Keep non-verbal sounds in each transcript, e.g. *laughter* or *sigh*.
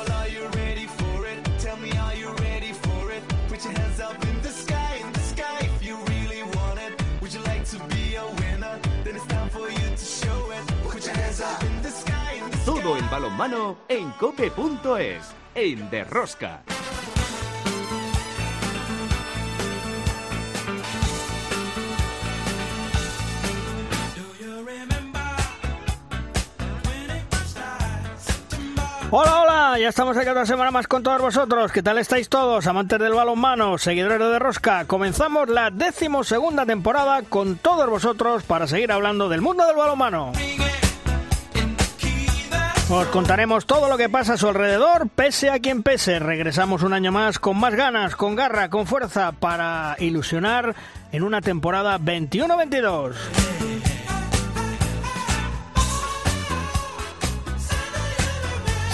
Well, are you ready for it? Tell me, are you ready for it? Put your hands up in the sky, in the sky if you really want it. Would you like to be a winner? Then it's time for you to show it. Put your hands up in the sky, in the sky. Todo el balonmano en cope.es, en Derrosca. Hola, hola, ya estamos aquí otra semana más con todos vosotros. ¿Qué tal estáis todos, amantes del balonmano, seguidores de Rosca? Comenzamos la decimosegunda temporada con todos vosotros para seguir hablando del mundo del balonmano. Os contaremos todo lo que pasa a su alrededor, pese a quien pese. Regresamos un año más con más ganas, con garra, con fuerza para ilusionar en una temporada 21-22.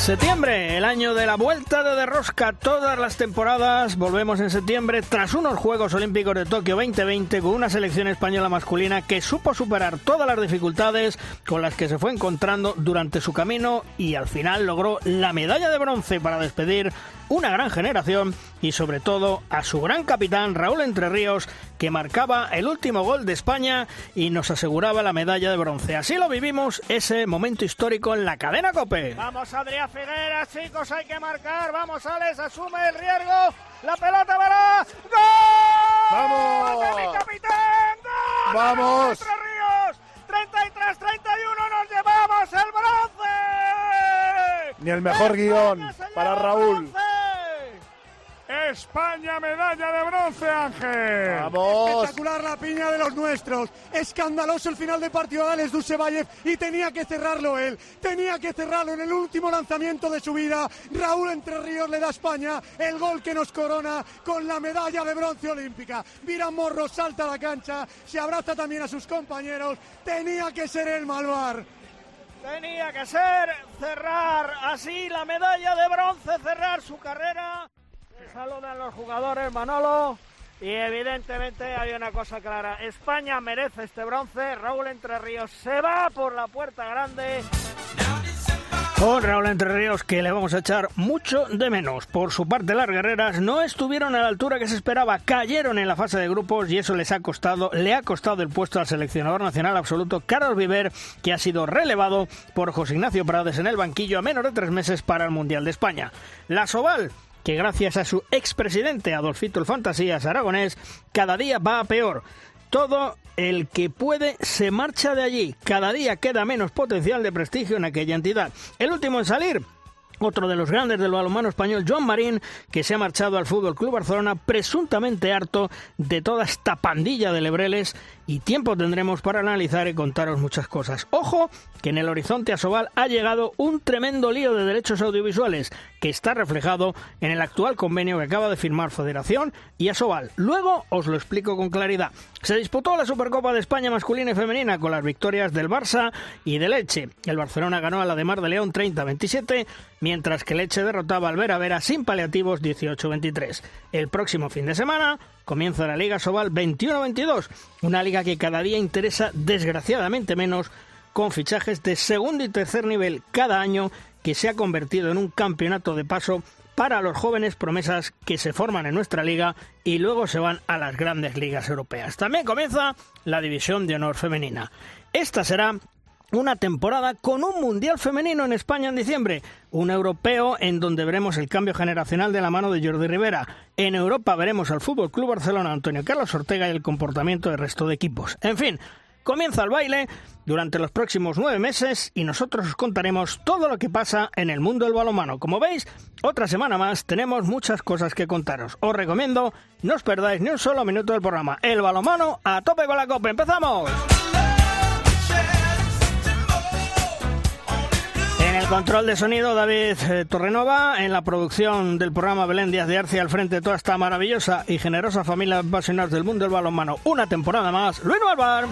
Septiembre, el año de la vuelta de Derrosca todas las temporadas. Volvemos en septiembre tras unos Juegos Olímpicos de Tokio 2020 con una selección española masculina que supo superar todas las dificultades con las que se fue encontrando durante su camino y al final logró la medalla de bronce para despedir una gran generación y sobre todo a su gran capitán Raúl Entre Ríos que marcaba el último gol de España y nos aseguraba la medalla de bronce. Así lo vivimos ese momento histórico en la cadena Cope. Vamos Adrián Figueras, chicos, hay que marcar. Vamos Alex, asume el riesgo. La pelota va ¡Gol! ¡Vamos! ¡De mi capitán! ¡Gol! ¡Vamos! Entre Ríos! 33-31 nos llevamos el bronce. Ni el mejor guion para Raúl. bronce. España, medalla de bronce, Ángel. Vamos. Espectacular la piña de los nuestros. Escandaloso el final de partido de Alex Dusevayev y tenía que cerrarlo él. Tenía que cerrarlo en el último lanzamiento de su vida. Raúl Entre Ríos le da a España el gol que nos corona con la medalla de bronce olímpica. Mira Morro, salta a la cancha, se abraza también a sus compañeros. Tenía que ser el Malvar. Tenía que ser cerrar así la medalla de bronce, cerrar su carrera. Saludan los jugadores, Manolo. Y evidentemente hay una cosa clara. España merece este bronce. Raúl Entre Ríos se va por la puerta grande. Con Raúl Entre Ríos que le vamos a echar mucho de menos. Por su parte, las guerreras no estuvieron a la altura que se esperaba, cayeron en la fase de grupos y eso les ha costado, le ha costado el puesto al seleccionador nacional absoluto Carlos Viver, que ha sido relevado por José Ignacio Prades en el banquillo a menos de tres meses para el Mundial de España. La Soval que gracias a su expresidente Adolfito el Fantasías Aragonés, cada día va a peor. Todo el que puede se marcha de allí. Cada día queda menos potencial de prestigio en aquella entidad. El último en salir, otro de los grandes del balonmano español, Joan Marín, que se ha marchado al Fútbol Club Barcelona presuntamente harto de toda esta pandilla de lebreles y tiempo tendremos para analizar y contaros muchas cosas. Ojo que en el horizonte Asobal ha llegado un tremendo lío de derechos audiovisuales que está reflejado en el actual convenio que acaba de firmar Federación y Asobal. Luego os lo explico con claridad. Se disputó la Supercopa de España masculina y femenina con las victorias del Barça y del Leche. El Barcelona ganó a la de Mar de León 30-27, mientras que Leche derrotaba al Vera Vera sin paliativos 18-23. El próximo fin de semana comienza la Liga Sobal 21-22, una liga que cada día interesa desgraciadamente menos con fichajes de segundo y tercer nivel cada año que se ha convertido en un campeonato de paso para los jóvenes promesas que se forman en nuestra liga y luego se van a las grandes ligas europeas. También comienza la división de honor femenina. Esta será una temporada con un Mundial femenino en España en diciembre, un europeo en donde veremos el cambio generacional de la mano de Jordi Rivera. En Europa veremos al Fútbol Club Barcelona, Antonio Carlos Ortega y el comportamiento del resto de equipos. En fin, comienza el baile durante los próximos nueve meses y nosotros os contaremos todo lo que pasa en el mundo del balonmano. Como veis, otra semana más tenemos muchas cosas que contaros. Os recomiendo no os perdáis ni un solo minuto del programa. El balonmano a tope con la copa. ¡Empezamos! El control de sonido, David eh, Torrenova. En la producción del programa Belén Díaz de Arce, al frente de toda esta maravillosa y generosa familia de apasionados del mundo del balonmano. Una temporada más, Luis Alvar.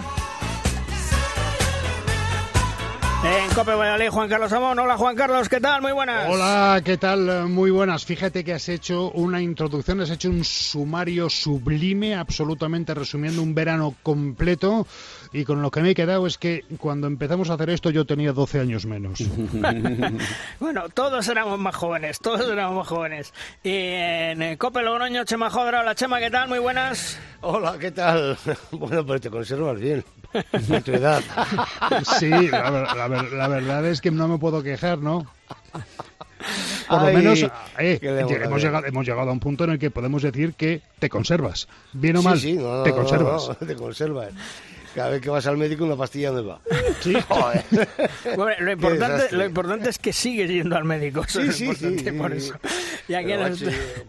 En Cope Valladolid, Juan Carlos Amón. Hola, Juan Carlos, ¿qué tal? Muy buenas. Hola, ¿qué tal? Muy buenas. Fíjate que has hecho una introducción, has hecho un sumario sublime, absolutamente resumiendo un verano completo. Y con lo que me he quedado es que cuando empezamos a hacer esto yo tenía 12 años menos. *laughs* bueno, todos éramos más jóvenes, todos éramos más jóvenes. Y en eh, Cope Logroño, Chema Jodra. Hola, Chema, ¿qué tal? Muy buenas. Hola, ¿qué tal? *laughs* Bueno, pues te conservas bien. *laughs* De tu edad. Sí, la, la la verdad es que no me puedo quejar, ¿no? Por lo Ay, menos eh, ¿qué le vamos a hemos, llegado, hemos llegado a un punto en el que podemos decir que te conservas. Bien o Sí, mal, sí, no, no, te no, conservas. no, te conservas. Cada vez que vas al médico una pastilla nueva. Sí. *laughs* Joder. Bueno, lo, importante, lo importante es que sigues yendo al médico. Eso Sí, es sí, importante sí, por eso. Y aquí Pero, en macho,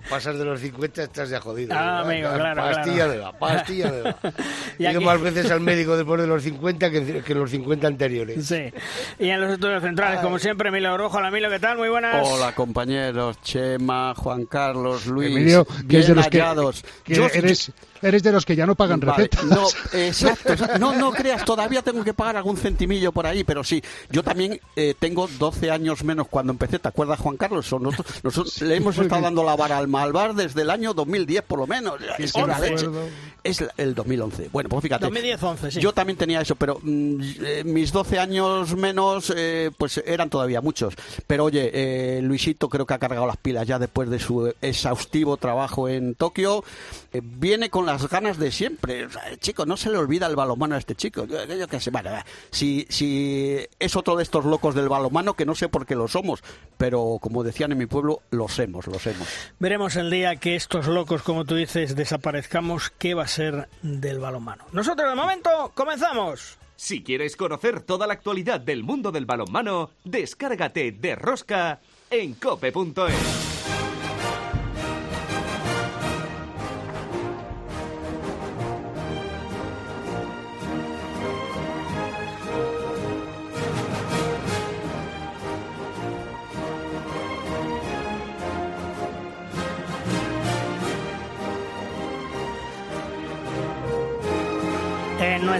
pasas de los 50 estás ya jodido. Ah, ¿verdad? amigo, claro, Pastilla claro. nueva, pastilla nueva. *laughs* Y aquí- más veces al médico después de los 50 que, que los 50 anteriores. Sí. Y en los estudios centrales, como siempre, Emilio Rojo. Hola, Emilio, ¿qué tal? Muy buenas. Hola compañeros, Chema, Juan Carlos, Luis, Emilio, que bien los que, hallados. que Yo- eres, eres de los que ya no pagan Vale, recetas. No, *laughs* exacto, exacto. No, no creas, todavía tengo que pagar algún centimillo por ahí, pero sí, yo también eh, tengo 12 años menos cuando empecé, ¿te acuerdas Juan Carlos? Nosotros, *laughs* nosotros le hemos estado dando la vara al Malvar desde el año 2010 por lo menos. Es sí me acuerdo. Es el 2011. Bueno, pues fíjate. 2010-11, sí. Yo también tenía eso, pero mm, eh, mis 12 años menos, eh, pues eran todavía muchos. Pero oye, eh, Luisito creo que ha cargado las pilas ya después de su exhaustivo trabajo en Tokio. Eh, viene con las ganas de siempre. O sea, chico, no se le olvida el balonmano a este chico. Yo, yo qué sé, bueno, si, si es otro de estos locos del balonmano, que no sé por qué lo somos, pero como decían en mi pueblo, lo hemos, lo hemos. Veremos el día que estos locos, como tú dices, desaparezcamos, qué va a ser del balonmano. Nosotros, de momento, comenzamos. Si quieres conocer toda la actualidad del mundo del balonmano, descárgate de Rosca en cope.es.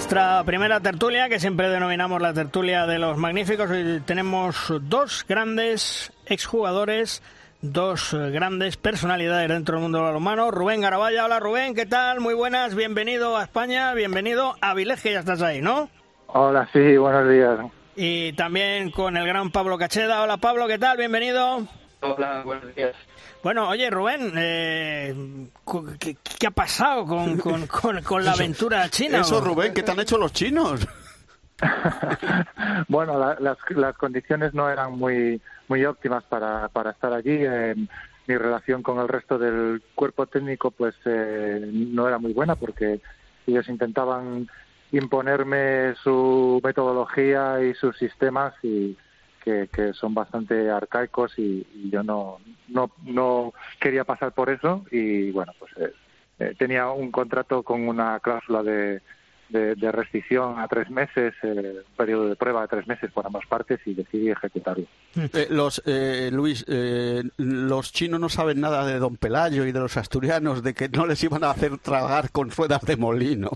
nuestra primera tertulia, que siempre denominamos la tertulia de los magníficos, hoy tenemos dos grandes exjugadores, dos grandes personalidades dentro del mundo del balonmano. Rubén Garabaya, hola Rubén, ¿qué tal? Muy buenas, bienvenido a España, bienvenido a Vilés, que ya estás ahí, ¿no? Hola, sí, buenos días. Y también con el gran Pablo Cacheda. Hola Pablo, ¿qué tal? Bienvenido. Hola, buenos días. Bueno, oye Rubén, eh, ¿qué, qué ha pasado con, con- con- con la aventura china? Eso, Rubén, ¿qué te han hecho los chinos? *laughs* bueno, la- las, las condiciones no eran muy muy óptimas para, para estar allí. Eh, mi relación con el resto del cuerpo técnico pues eh, no era muy buena porque ellos intentaban imponerme su metodología y sus sistemas y que, que son bastante arcaicos y, y yo no, no no quería pasar por eso y bueno pues eh, eh, tenía un contrato con una cláusula de, de, de rescisión a tres meses, eh, un periodo de prueba de tres meses por ambas partes y decidí ejecutarlo. Eh, los eh, Luis, eh, los chinos no saben nada de Don Pelayo y de los asturianos, de que no les iban a hacer tragar con ruedas de molino.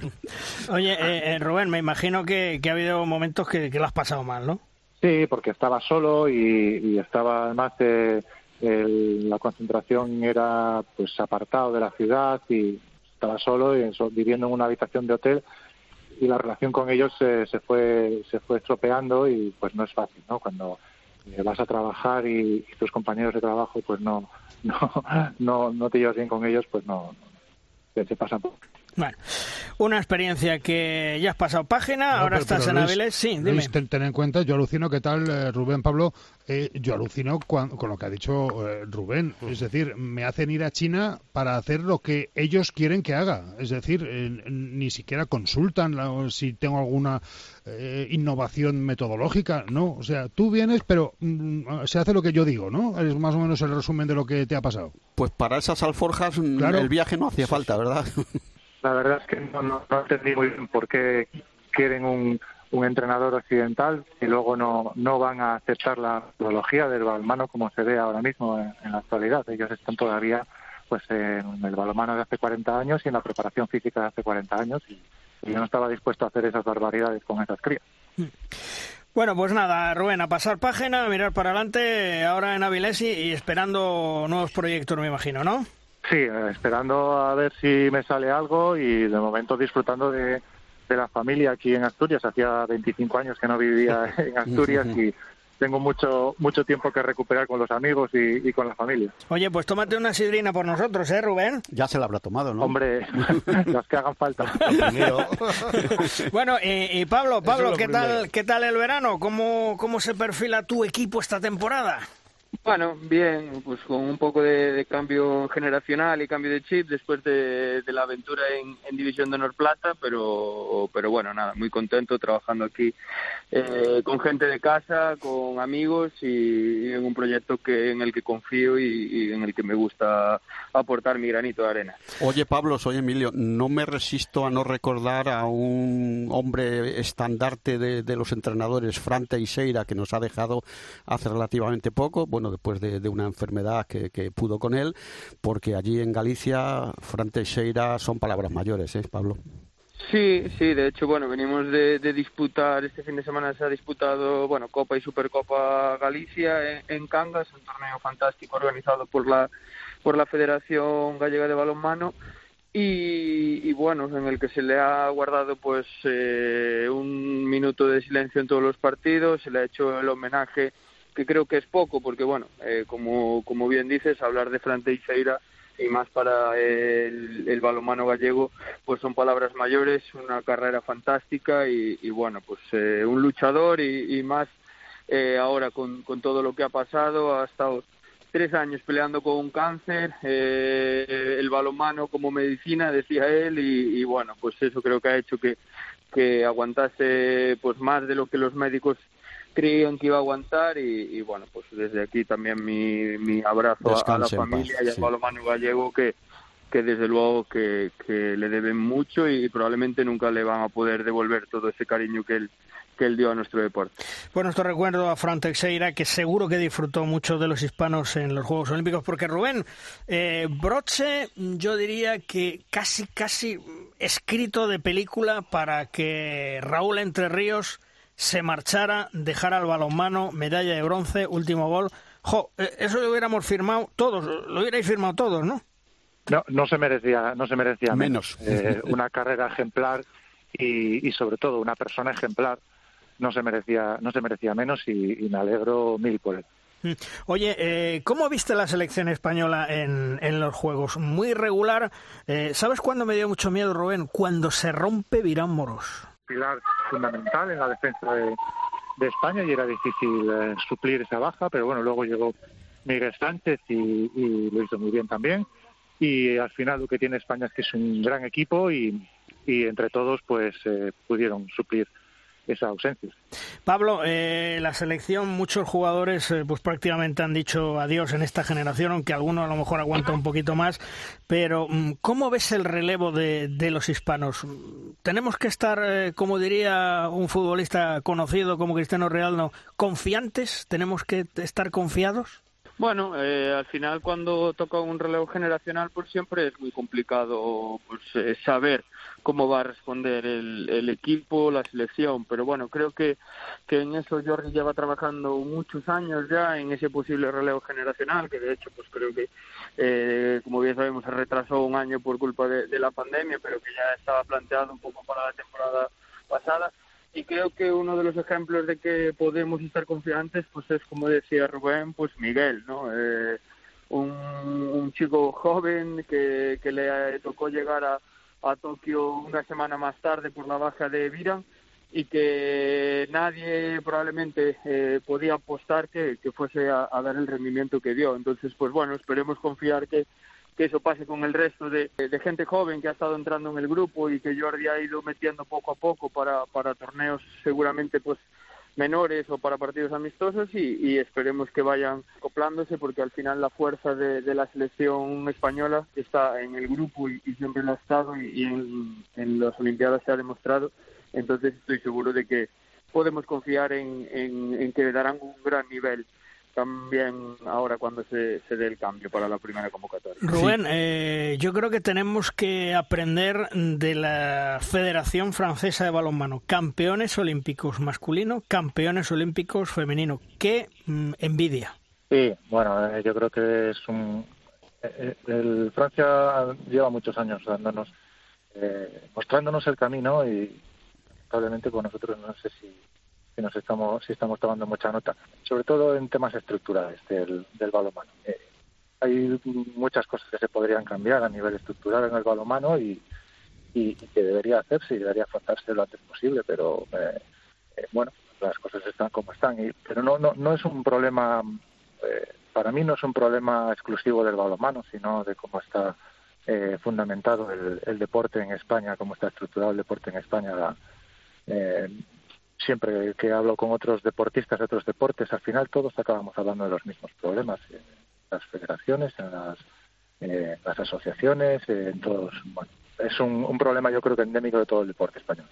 *laughs* Oye, eh, eh, Rubén, me imagino que, que ha habido momentos que, que lo has pasado mal, ¿no? Sí, porque estaba solo y, estaba además eh, el- la concentración era pues apartado de la ciudad y estaba solo y viviendo en una habitación de hotel y la relación con ellos eh, se fue se fue estropeando y pues no es fácil, ¿no? Cuando eh, vas a trabajar y, tus compañeros de trabajo pues no *laughs* no no, no te llevas bien con ellos, pues no, no se, se pasan por Bueno, una experiencia que ya has pasado página, No, ahora pero- estás pero en Luis, Avilés. Sí, dime. Luis, ten, ten en cuenta, yo alucino, ¿qué tal, eh, Rubén Pablo? Eh, yo alucino con lo que ha dicho eh, Rubén. Es decir, me hacen ir a China para hacer lo que ellos quieren que haga. Es decir, eh, ni siquiera consultan la- si tengo alguna eh, innovación metodológica. No, o sea, tú vienes, pero mm, se hace lo que yo digo, ¿no? Es más o menos el resumen de lo que te ha pasado. Pues para esas alforjas mm, Claro. el viaje no hacía falta, ¿verdad? *laughs* La verdad es que no, no, no entendí muy bien por qué quieren un, un entrenador occidental y luego no, no van a aceptar la metodología del balonmano como se ve ahora mismo en, la actualidad. Ellos están todavía pues en el balonmano de hace 40 años y en la preparación física de hace 40 años y, y yo no estaba dispuesto a hacer esas barbaridades con esas crías. Bueno, pues nada, Rubén, a pasar página, a mirar para adelante, ahora en Avilesi y esperando nuevos proyectos, me imagino, ¿no? Sí, eh, esperando a ver si me sale algo y de momento disfrutando de, de la familia aquí en Asturias. Hacía 25 años que no vivía *laughs* en Asturias y tengo mucho mucho tiempo que recuperar con los amigos y, y con la familia. Oye, pues tómate una sidrina por nosotros, ¿eh, Rubén? Ya se la habrá tomado, ¿no? Hombre, *laughs* las que hagan falta. *laughs* Bueno, y, y Pablo, Pablo, lo ¿qué primero. tal, ¿qué tal el verano? ¿Cómo, ¿Cómo se perfila tu equipo esta temporada? Bueno, bien, pues con un poco de, cambio generacional y cambio de chip después de, de la aventura en, División de Honor Plata, pero, pero bueno, nada, muy contento trabajando aquí eh, con gente de casa, con amigos y, en un proyecto que en el que confío y, y en el que me gusta aportar mi granito de arena. Oye, Pablo, soy Emilio. No me resisto a no recordar a un hombre estandarte de, de los entrenadores, Fran Teixeira, que nos ha dejado hace relativamente poco, bueno, después de, de una enfermedad que, que pudo con él, porque allí en Galicia, Fran Teixeira son palabras mayores, ¿eh, Pablo? Sí, sí, de hecho, bueno, venimos de, de disputar, este fin de semana se ha disputado, bueno, Copa y Supercopa Galicia en, en Cangas, un torneo fantástico organizado por la, por la Federación Gallega de Balonmano y, y bueno, en el que se le ha guardado pues eh, un minuto de silencio en todos los partidos, se le ha hecho el homenaje que creo que es poco, porque bueno, eh, como, como bien dices, hablar de Fran Teixeira y más para el, el balonmano gallego, pues son palabras mayores, una carrera fantástica y, y bueno, pues eh, un luchador y, y más eh, ahora con, con todo lo que ha pasado, ha estado tres años peleando con un cáncer, eh, el balonmano como medicina, decía él, y, y bueno, pues eso creo que ha hecho que, que aguantase pues más de lo que los médicos creían que iba a aguantar y, y bueno, pues desde aquí también mi, mi abrazo a- a, la paz, familia y al sí. balonmano gallego que, que desde luego que, que le deben mucho y probablemente nunca le van a poder devolver todo ese cariño que él, que él dio a nuestro deporte. Pues nuestro recuerdo a Fran Teixeira, que seguro que disfrutó mucho de los hispanos en los Juegos Olímpicos, porque Rubén, eh, broche, yo diría que casi, casi escrito de película para que Raúl Entre Ríos se marchara, dejara el balonmano, medalla de bronce, último gol. Jo, eh, eso lo hubiéramos firmado todos, lo hubierais firmado todos, ¿no? No, no se merecía, no se merecía Menos. Eh, una carrera ejemplar y, y sobre todo una persona ejemplar no se merecía, no se merecía menos y, y me alegro mil por él. Mm. Oye, eh, ¿cómo viste la selección española en, en los Juegos? Muy regular. Eh, ¿Sabes cuándo me dio mucho miedo, Rubén? Cuando se rompe Virán Moros. Pilar fundamental en la defensa de, de España y era difícil eh, suplir esa baja, pero bueno, luego llegó Miguel Sánchez y, y lo hizo muy bien también. Y al final lo que tiene España es que es un gran equipo y, y entre todos pues eh, pudieron suplir esa ausencia. Pablo, eh, la selección, muchos jugadores eh, pues prácticamente han dicho adiós en esta generación, aunque alguno a lo mejor aguanta un poquito más. Pero, mm, ¿cómo ves el relevo de, de los hispanos? ¿Tenemos que estar, eh, como diría un futbolista conocido como Cristiano Realdo, confiantes? ¿Tenemos que estar confiados? Bueno, eh, al final cuando toca un relevo generacional, pues siempre es muy complicado pues, eh, saber cómo va a responder el, el equipo, la selección. Pero bueno, creo que, que en eso Jordi lleva trabajando muchos años ya en ese posible relevo generacional, que de hecho pues creo que, eh, como bien sabemos, se retrasó un año por culpa de, de la pandemia, pero que ya estaba planteado un poco para la temporada pasada y creo que uno de los ejemplos de que podemos estar confiantes pues es como decía Rubén pues Miguel no eh, un, un chico joven que, que le tocó llegar a, a Tokio una semana más tarde por la baja de Viran y que nadie probablemente eh, podía apostar que, que fuese a, a dar el rendimiento que dio. Entonces pues bueno esperemos confiar que que eso pase con el resto de, de, gente joven que ha estado entrando en el grupo y que Jordi ha ido metiendo poco a poco para, para torneos seguramente pues menores o para partidos amistosos y, y esperemos que vayan acoplándose porque al final la fuerza de, la selección española está en el grupo y, siempre lo ha estado y, en las Olimpiadas se ha demostrado. Entonces estoy seguro de que podemos confiar en, en, en que darán un gran nivel también ahora cuando se, se dé el cambio para la primera convocatoria. Rubén, eh, yo creo que tenemos que aprender de la Federación Francesa de Balonmano. Campeones olímpicos masculino, campeones olímpicos femenino. ¡Qué mm, envidia! Sí, bueno, eh, yo creo que es un... eh, El Francia lleva muchos años dándonos, eh, mostrándonos el camino y probablemente con nosotros no sé si, si nos estamos si estamos tomando mucha nota, sobre todo en temas estructurales del, del balonmano. Eh, hay muchas cosas que se podrían cambiar a nivel estructural en el balonmano y que debería hacerse y debería afrontarse lo antes posible, pero eh, eh, bueno, las cosas están como están. Y, pero no, no, no es un problema, eh, para mí no es un problema exclusivo del balonmano, sino de cómo está eh, fundamentado el, el deporte en España, cómo está estructurado el deporte en España. La, eh, siempre que hablo con otros deportistas de otros deportes, al final todos acabamos hablando de los mismos problemas. En las federaciones, en las, eh, las asociaciones, eh, en todos. Bueno, es un, un problema yo creo que endémico de todo el deporte español.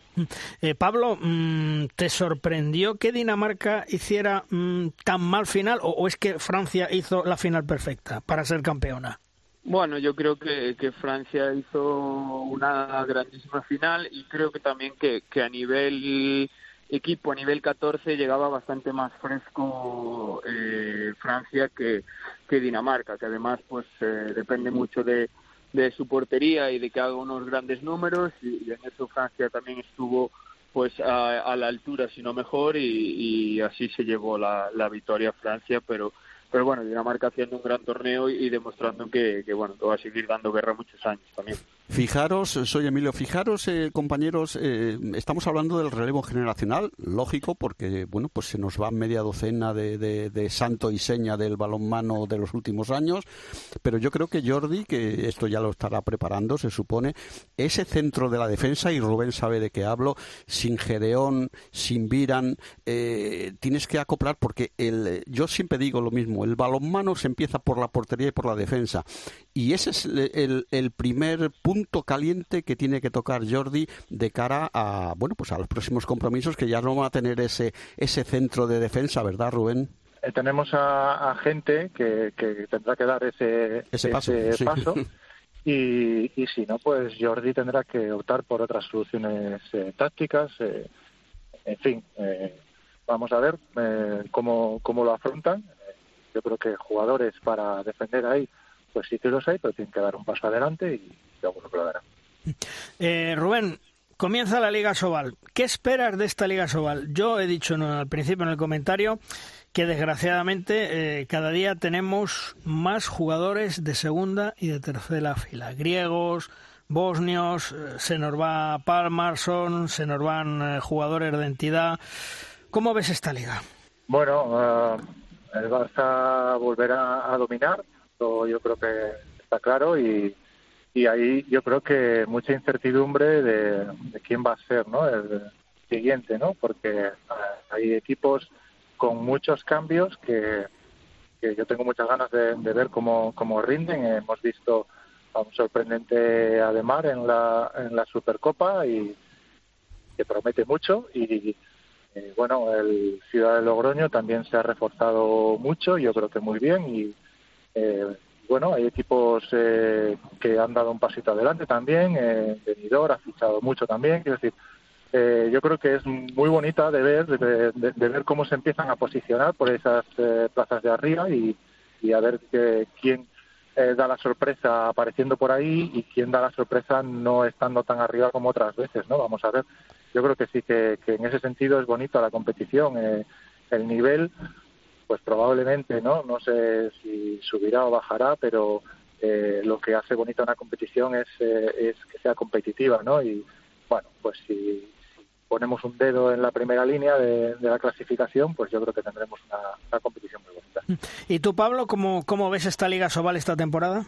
Eh, Pablo, mm, ¿te sorprendió que Dinamarca hiciera mm, tan mal final o, o es que Francia hizo la final perfecta para ser campeona? Bueno, yo creo que, que Francia hizo una grandísima final y creo que también que, que a nivel equipo, a nivel 14, llegaba bastante más fresco eh, Francia que, que Dinamarca, que además pues eh, depende mucho de, de su portería y de que haga unos grandes números y, y en eso Francia también estuvo pues a, a la altura, si no mejor, y, y así se llevó la, la victoria a Francia, pero pero bueno, Dinamarca haciendo un gran torneo y, y demostrando que, que, bueno, que va a seguir dando guerra muchos años también. Fijaros, soy Emilio, fijaros, eh, compañeros, eh, estamos hablando del relevo generacional, lógico, porque bueno, pues se nos va media docena de, santo y seña del balonmano de los últimos años, pero yo creo que Jordi, que esto ya lo estará preparando, se supone, ese centro de la defensa, y Rubén sabe de qué hablo, sin Gedeón, sin Viran, eh, tienes que acoplar, porque el, yo siempre digo lo mismo, el balonmano se empieza por la portería y por la defensa, y ese es el, el, primer punto caliente que tiene que tocar Jordi de cara a bueno pues a los próximos compromisos que ya no va a tener ese ese centro de defensa, ¿verdad, Rubén? Eh, tenemos a, a gente que, que, tendrá que dar ese, ese paso, ese sí. paso *laughs* y, y, si no, pues Jordi tendrá que optar por otras soluciones eh, tácticas. Eh, en fin, eh, vamos a ver cómo, cómo lo afrontan. yo creo que jugadores para defender ahí, pues sí que los hay, pero tienen que dar un paso adelante y seguro que lo darán. Eh, Rubén, comienza la Liga Sobal. ¿Qué esperas de esta Liga Sobal? Yo he dicho no, al principio en el comentario que desgraciadamente eh, cada día tenemos más jugadores de segunda y de tercera fila. Griegos, bosnios, eh, se nos va Palmarson, se nos van eh, jugadores de entidad. ¿Cómo ves esta liga? Bueno, uh, el Barça volverá a dominar, yo creo que está claro y ahí yo creo que mucha incertidumbre de, quién va a ser ¿no? el siguiente, ¿no? porque hay equipos con muchos cambios que, que yo tengo muchas ganas de, ver cómo, cómo rinden. Hemos visto a un sorprendente Ademar en la, en la Supercopa y que promete mucho y bueno, el Ciudad de Logroño también se ha reforzado mucho, yo creo que muy bien y eh, bueno, hay equipos eh, que han dado un pasito adelante también. Eh, Benidorm ha fichado mucho también. Quiero decir, eh, yo creo que es muy bonita de ver, de, ver cómo se empiezan a posicionar por esas eh, plazas de arriba y, y a ver que, quién eh, da la sorpresa apareciendo por ahí y quién da la sorpresa no estando tan arriba como otras veces, ¿no? Vamos a ver. Yo creo que sí que, que en ese sentido es bonita la competición. Eh, el nivel pues probablemente no no sé si subirá o bajará pero eh, lo que hace bonita una competición es eh, es que sea competitiva no y bueno pues si, ponemos un dedo en la primera línea de, de la clasificación pues yo creo que tendremos una, una, competición muy bonita. Y tú Pablo cómo cómo ves esta liga Sobal esta temporada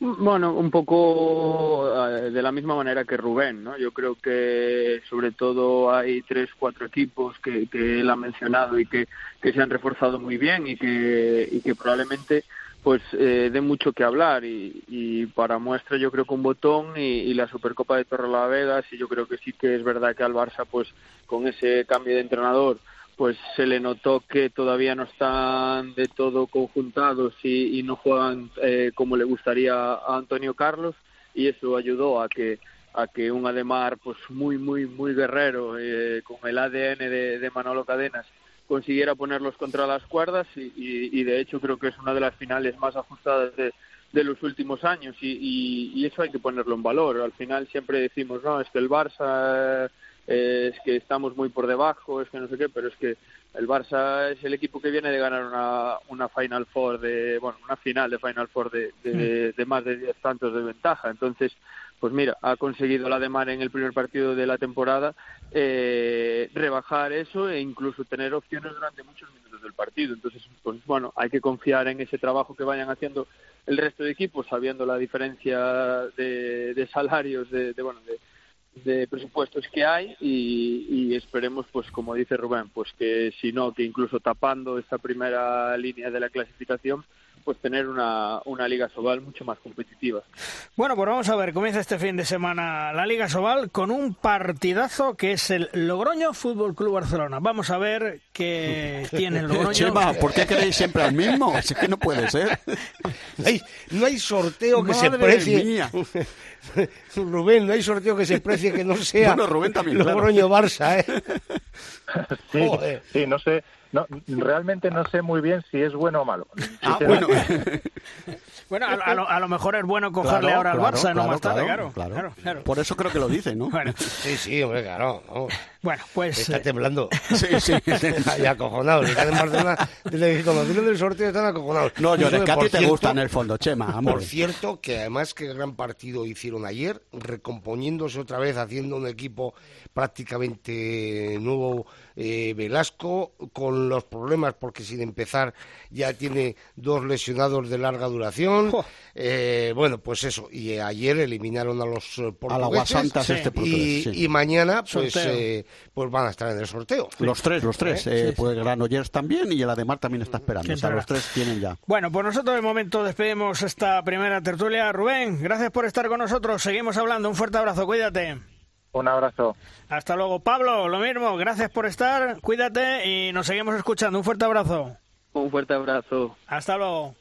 bueno, un poco de la misma manera que Rubén, ¿no? Yo creo que sobre todo hay tres, cuatro equipos que, que él ha mencionado y que, que se han reforzado muy bien y que, y que probablemente pues eh, dé mucho que hablar y, y para muestra yo creo que un botón y, y la Supercopa de Torrelavega y yo creo que sí que es verdad que al Barça pues con ese cambio de entrenador pues se le notó que todavía no están de todo conjuntados y, y no juegan eh, como le gustaría a Antonio Carlos y eso ayudó a que a que un Ademar pues muy muy muy guerrero eh, con el ADN de, Manolo Cadenas consiguiera ponerlos contra las cuerdas y, y, de hecho creo que es una de las finales más ajustadas de, de los últimos años y, y, eso hay que ponerlo en valor. Al final siempre decimos, no, es que el Barça es que estamos muy por debajo, es que no sé qué, pero es que el Barça es el equipo que viene de ganar una, una Final Four de, bueno, una final de Final Four de, de, de más de 10 tantos de ventaja. Entonces, pues mira, ha conseguido la de Mar en el primer partido de la temporada eh, rebajar eso e incluso tener opciones durante muchos minutos del partido. Entonces, pues bueno, hay que confiar en ese trabajo que vayan haciendo el resto de equipos, sabiendo la diferencia de, de salarios, de, de bueno, de, de presupuestos que hay y, y, esperemos, pues como dice Rubén, pues que si no, que incluso tapando esta primera línea de la clasificación, pues tener una, una Liga Sobal mucho más competitiva. Bueno, pues vamos a ver, comienza este fin de semana la Liga Sobal con un partidazo que es el Logroño Fútbol Club Barcelona. Vamos a ver qué *laughs* tiene el Logroño. Chema, ¿por qué queréis siempre al mismo? *laughs* Es que no puede ser. No hay, no hay sorteo que se precie. mía. *laughs* Rubén, no hay sorteo que se precie que no sea Bueno, Rubén también, claro. Logroño Barça, ¿eh? Sí, Joder. sí, no sé, no, realmente no sé muy bien si es bueno o malo. Ah, Si bueno. *laughs* Bueno, a, a lo, a lo mejor es bueno cogerle Claro, ahora al claro, Barça, no claro, más tarde, claro, claro. claro. claro, claro. Por eso creo que lo dice, ¿no? Bueno, Sí, sí, hombre, claro. vamos. bueno, pues Está eh, temblando. *laughs* Sí, sí. *laughs* Está ya acojonado. Están en Barcelona, desde que conocieron del sorteo están acojonados. No, llores, de, que a ti por te gusta en el fondo, Chema, amor. Por cierto, que además que gran partido hicieron ayer, recomponiéndose otra vez, haciendo un equipo prácticamente nuevo, eh, Velasco, con los problemas, porque sin empezar ya tiene dos lesionados de larga duración. Eh, bueno, pues eso, y eh, ayer eliminaron a los eh, A la portugueses. Guasantas Sí. este y, portugués, sí. y mañana, pues, eh, pues van a estar en el sorteo. Los tres, los tres. ¿Eh? Eh, pues Granollers también y el Ademar también está esperando. Los tres tienen ya. Bueno, pues nosotros de momento despedimos esta primera tertulia. Rubén, gracias por estar con nosotros. Seguimos hablando. Un fuerte abrazo, cuídate. Un abrazo. Hasta luego. Pablo, lo mismo. Gracias por estar. Cuídate y nos seguimos escuchando. Un fuerte abrazo. Un fuerte abrazo. Hasta luego.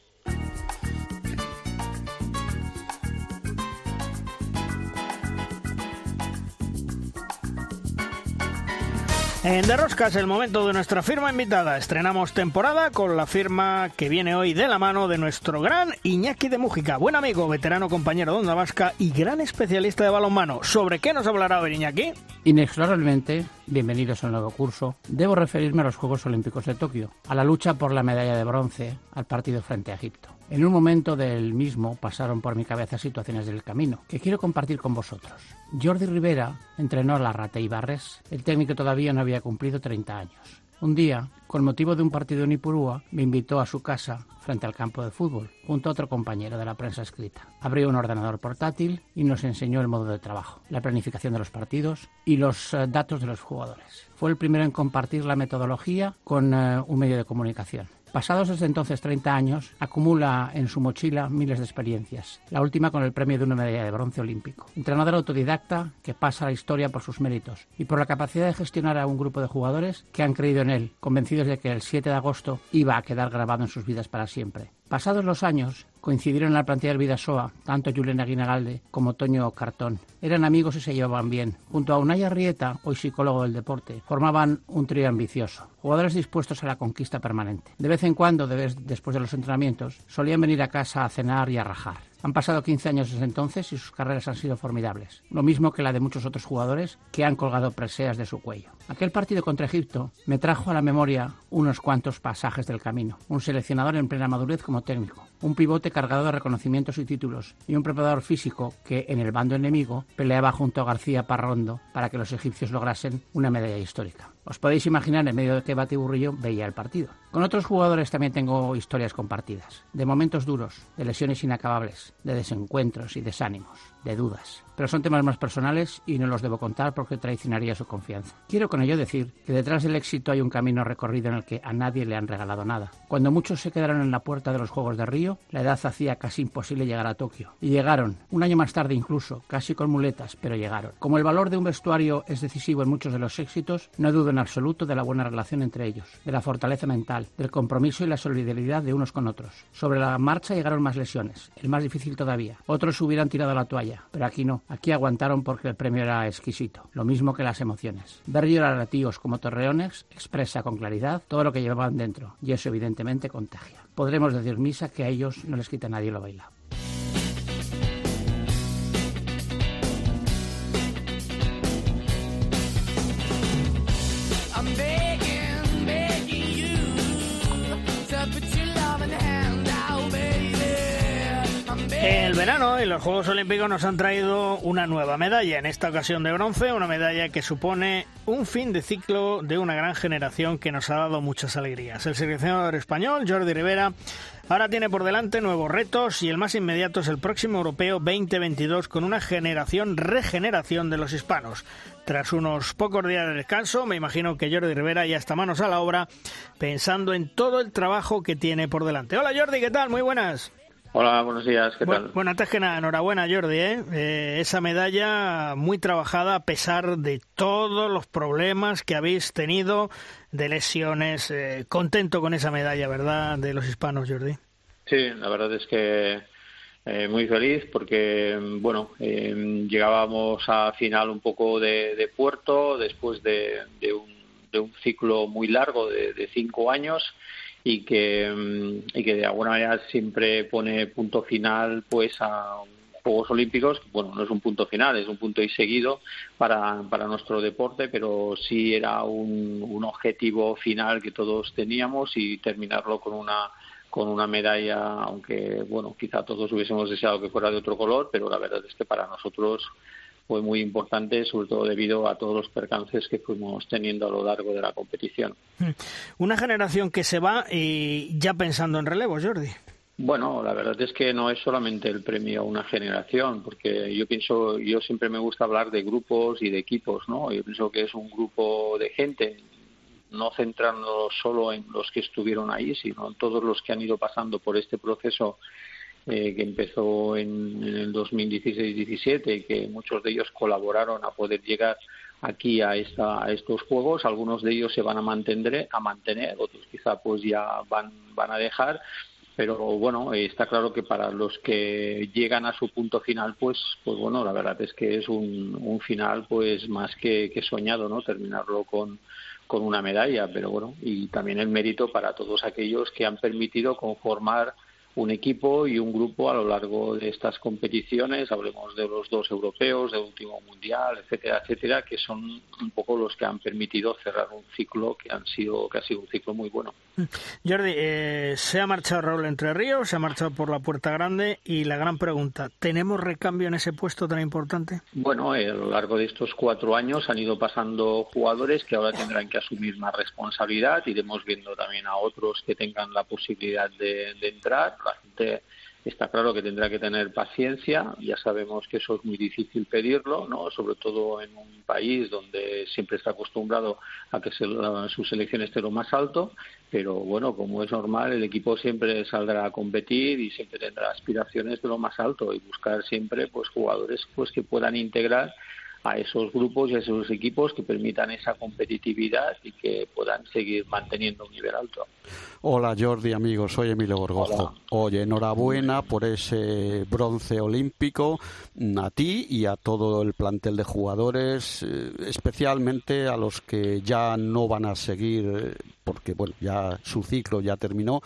En De es el momento de nuestra firma invitada. Estrenamos temporada con la firma que viene hoy de la mano de nuestro gran Iñaki de Mújica, buen amigo, veterano compañero de Onda Vasca y gran especialista de balonmano. ¿Sobre qué nos hablará hoy Iñaki? Inexorablemente, bienvenidos al nuevo curso, debo referirme a los Juegos Olímpicos de Tokio, a la lucha por la medalla de bronce, al partido frente a Egipto. En un momento del mismo pasaron por mi cabeza situaciones del camino que quiero compartir con vosotros. Jordi Rivera entrenó a la Rata Ibarres, el técnico todavía no había cumplido 30 años. Un día, con motivo de un partido en Ipurúa, me invitó a su casa frente al campo de fútbol, junto a otro compañero de la prensa escrita. Abrió un ordenador portátil y nos enseñó el modo de trabajo, la planificación de los partidos y los eh, datos de los jugadores. Fue el primero en compartir la metodología con eh, un medio de comunicación. Pasados desde entonces 30 años, acumula en su mochila miles de experiencias, la última con el premio de una medalla de bronce olímpico. Entrenador autodidacta que pasa a la historia por sus méritos y por la capacidad de gestionar a un grupo de jugadores que han creído en él, convencidos de que el 7 de agosto iba a quedar grabado en sus vidas para siempre. Pasados los años, coincidieron en la plantilla del Vidasoa tanto Julen Aguinalde como Toño Cartón. Eran amigos y se llevaban bien. Junto a Unai Arrieta, hoy psicólogo del deporte, formaban un trío ambicioso. Jugadores dispuestos a la conquista permanente. De vez en cuando, de vez- después de los entrenamientos, solían venir a casa a cenar y a rajar. Han pasado 15 años desde entonces y sus carreras han sido formidables. Lo mismo que la de muchos otros jugadores que han colgado preseas de su cuello. Aquel partido contra Egipto me trajo a la memoria unos cuantos pasajes del camino. Un seleccionador en plena madurez como técnico. Un pivote cargado de reconocimientos y títulos. Y un preparador físico que, en el bando enemigo, peleaba junto a García Parrondo para que los egipcios lograsen una medalla histórica. Os podéis imaginar en medio de qué batiburrillo veía el partido. Con otros jugadores también tengo historias compartidas, de momentos duros, de lesiones inacabables, de desencuentros y desánimos, de dudas. Pero son temas más personales y no los debo contar porque traicionaría su confianza. Quiero con ello decir que detrás del éxito hay un camino recorrido en el que a nadie le han regalado nada. Cuando muchos se quedaron en la puerta de los Juegos de Río, la edad hacía casi imposible llegar a Tokio. Y llegaron, un año más tarde incluso, casi con muletas, pero llegaron. Como el valor de un vestuario es decisivo en muchos de los éxitos, no dudo en absoluto de la buena relación entre ellos, de la fortaleza mental, del compromiso y la solidaridad de unos con otros. Sobre la marcha llegaron más lesiones, el más difícil todavía. Otros hubieran tirado la toalla, pero aquí no. Aquí aguantaron porque el premio era exquisito, lo mismo que las emociones. Ver llorar a tíos como Torreones expresa con claridad todo lo que llevaban dentro, y eso evidentemente contagia. Podremos decir misa que a ellos no les quita nadie lo bailado. Los Juegos Olímpicos nos han traído una nueva medalla, en esta ocasión de bronce, una medalla que supone un fin de ciclo de una gran generación que nos ha dado muchas alegrías. El seleccionador español, Jordi Rivera, ahora tiene por delante nuevos retos y el más inmediato es el próximo europeo 2022 con una generación regeneración de los hispanos. Tras unos pocos días de descanso, me imagino que Jordi Rivera ya está manos a la obra pensando en todo el trabajo que tiene por delante. Hola Jordi, ¿qué tal? Muy buenas. Hola, buenos días, ¿qué tal? Bueno, antes que nada, enhorabuena Jordi, ¿eh? Eh, esa medalla muy trabajada a pesar de todos los problemas que habéis tenido de lesiones. Eh, contento con esa medalla, ¿verdad? De los hispanos, Jordi. Sí, la verdad es que eh, muy feliz porque, bueno, eh, llegábamos a final un poco de, de puerto después de, de un, de un ciclo muy largo de cinco años y que, mm, y que de alguna manera siempre pone punto final pues a Juegos Olímpicos, bueno, no es un punto final, es un punto y seguido para, para nuestro deporte, pero sí era un, un objetivo final que todos teníamos y terminarlo con una con una medalla, aunque bueno, quizá todos hubiésemos deseado que fuera de otro color, pero la verdad es que para nosotros fue muy importante, sobre todo debido a todos los percances que fuimos teniendo a lo largo de la competición. Una generación que se va y ya pensando en relevo, Jordi. Bueno, la verdad es que no es solamente el premio a una generación, porque yo pienso, yo siempre me gusta hablar de grupos y de equipos, ¿no? Yo pienso que es un grupo de gente, no centrándonos solo en los que estuvieron ahí, sino en todos los que han ido pasando por este proceso eh, que empezó en, en el 2016-17 y que muchos de ellos colaboraron a poder llegar aquí a, esta, a estos juegos. Algunos de ellos se van a mantener, a mantener, otros quizá pues ya van, van a dejar. Pero bueno, eh, está claro que para los que llegan a su punto final, pues, pues bueno, la verdad es que es un, un final pues más que, que soñado, ¿no? Terminarlo con, con una medalla, pero bueno, y también el mérito para todos aquellos que han permitido conformar un equipo y un grupo a lo largo de estas competiciones, hablemos de los dos europeos, del último mundial, etcétera, etcétera, que son un poco los que han permitido cerrar un ciclo que han sido que ha sido un ciclo muy bueno. Jordi, eh, se ha marchado Raúl Entre Ríos, se ha marchado por la puerta grande y la gran pregunta, ¿tenemos recambio en ese puesto tan importante? Bueno, eh, a lo largo de estos cuatro años han ido pasando jugadores que ahora tendrán que asumir más responsabilidad, iremos viendo también a otros que tengan la posibilidad de, de entrar la gente está claro que tendrá que tener paciencia, ya sabemos que eso es muy difícil pedirlo, ¿no? sobre todo en un país donde siempre está acostumbrado a que se, su selección esté lo más alto, pero bueno, como es normal, el equipo siempre saldrá a competir y siempre tendrá aspiraciones de lo más alto y buscar siempre pues jugadores pues que puedan integrar a esos grupos y a esos equipos que permitan esa competitividad y que puedan seguir manteniendo un nivel alto. Hola Jordi, amigos, soy Emilio Gorgojo. Oye, enhorabuena por ese bronce olímpico mm, a ti y a todo el plantel de jugadores, eh, especialmente a los que ya no van a seguir, eh, porque bueno, ya su ciclo ya terminó.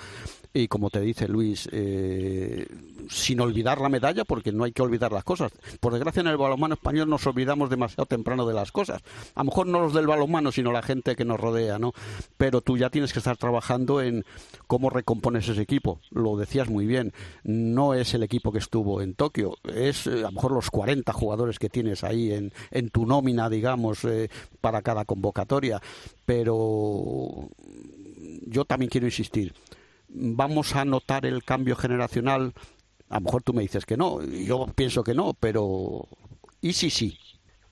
Y como te dice Luis, eh, sin olvidar la medalla, porque no hay que olvidar las cosas. Por desgracia, en el balonmano español nos olvidamos demasiado temprano de las cosas. A lo mejor no los del balonmano, sino la gente que nos rodea, ¿no? Pero tú ya tienes que estar trabajando en cómo recompones ese equipo. Lo decías muy bien. No es el equipo que estuvo en Tokio, es eh, a lo mejor los 40 jugadores que tienes ahí en, en tu nómina, digamos, eh, para cada convocatoria. Pero yo también quiero insistir vamos a notar el cambio generacional. A lo mejor tú me dices que no, yo pienso que no, pero ¿y si sí?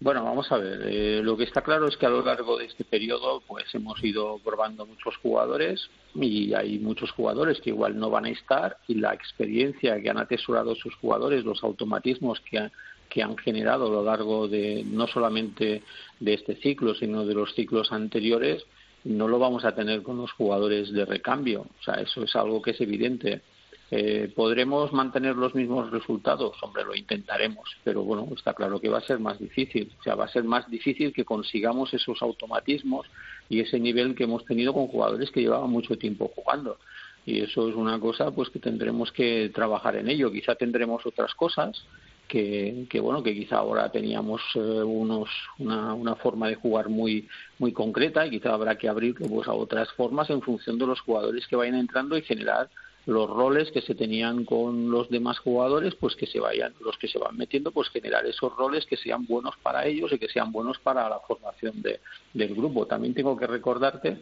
Bueno, vamos a ver. Eh, lo que está claro es que a lo largo de este periodo, pues hemos ido probando muchos jugadores y hay muchos jugadores que igual no van a estar y la experiencia que han atesorado sus jugadores, los automatismos que, que han generado a lo largo de no solamente de este ciclo, sino de los ciclos anteriores, no lo vamos a tener con los jugadores de recambio. O sea, eso es algo que es evidente. Eh, ¿Podremos mantener los mismos resultados? Hombre, lo intentaremos, pero bueno, está claro que va a ser más difícil. O sea, va a ser más difícil que consigamos esos automatismos y ese nivel que hemos tenido con jugadores que llevaban mucho tiempo jugando. Y eso es una cosa pues que tendremos que trabajar en ello. Quizá tendremos otras cosas que, que bueno que quizá ahora teníamos eh, unos una, una forma de jugar muy muy concreta y quizá habrá que abrir pues a otras formas en función de los jugadores que vayan entrando y generar los roles que se tenían con los demás jugadores, pues que se vayan, los que se van metiendo, pues generar esos roles que sean buenos para ellos y que sean buenos para la formación de, del grupo. También tengo que recordarte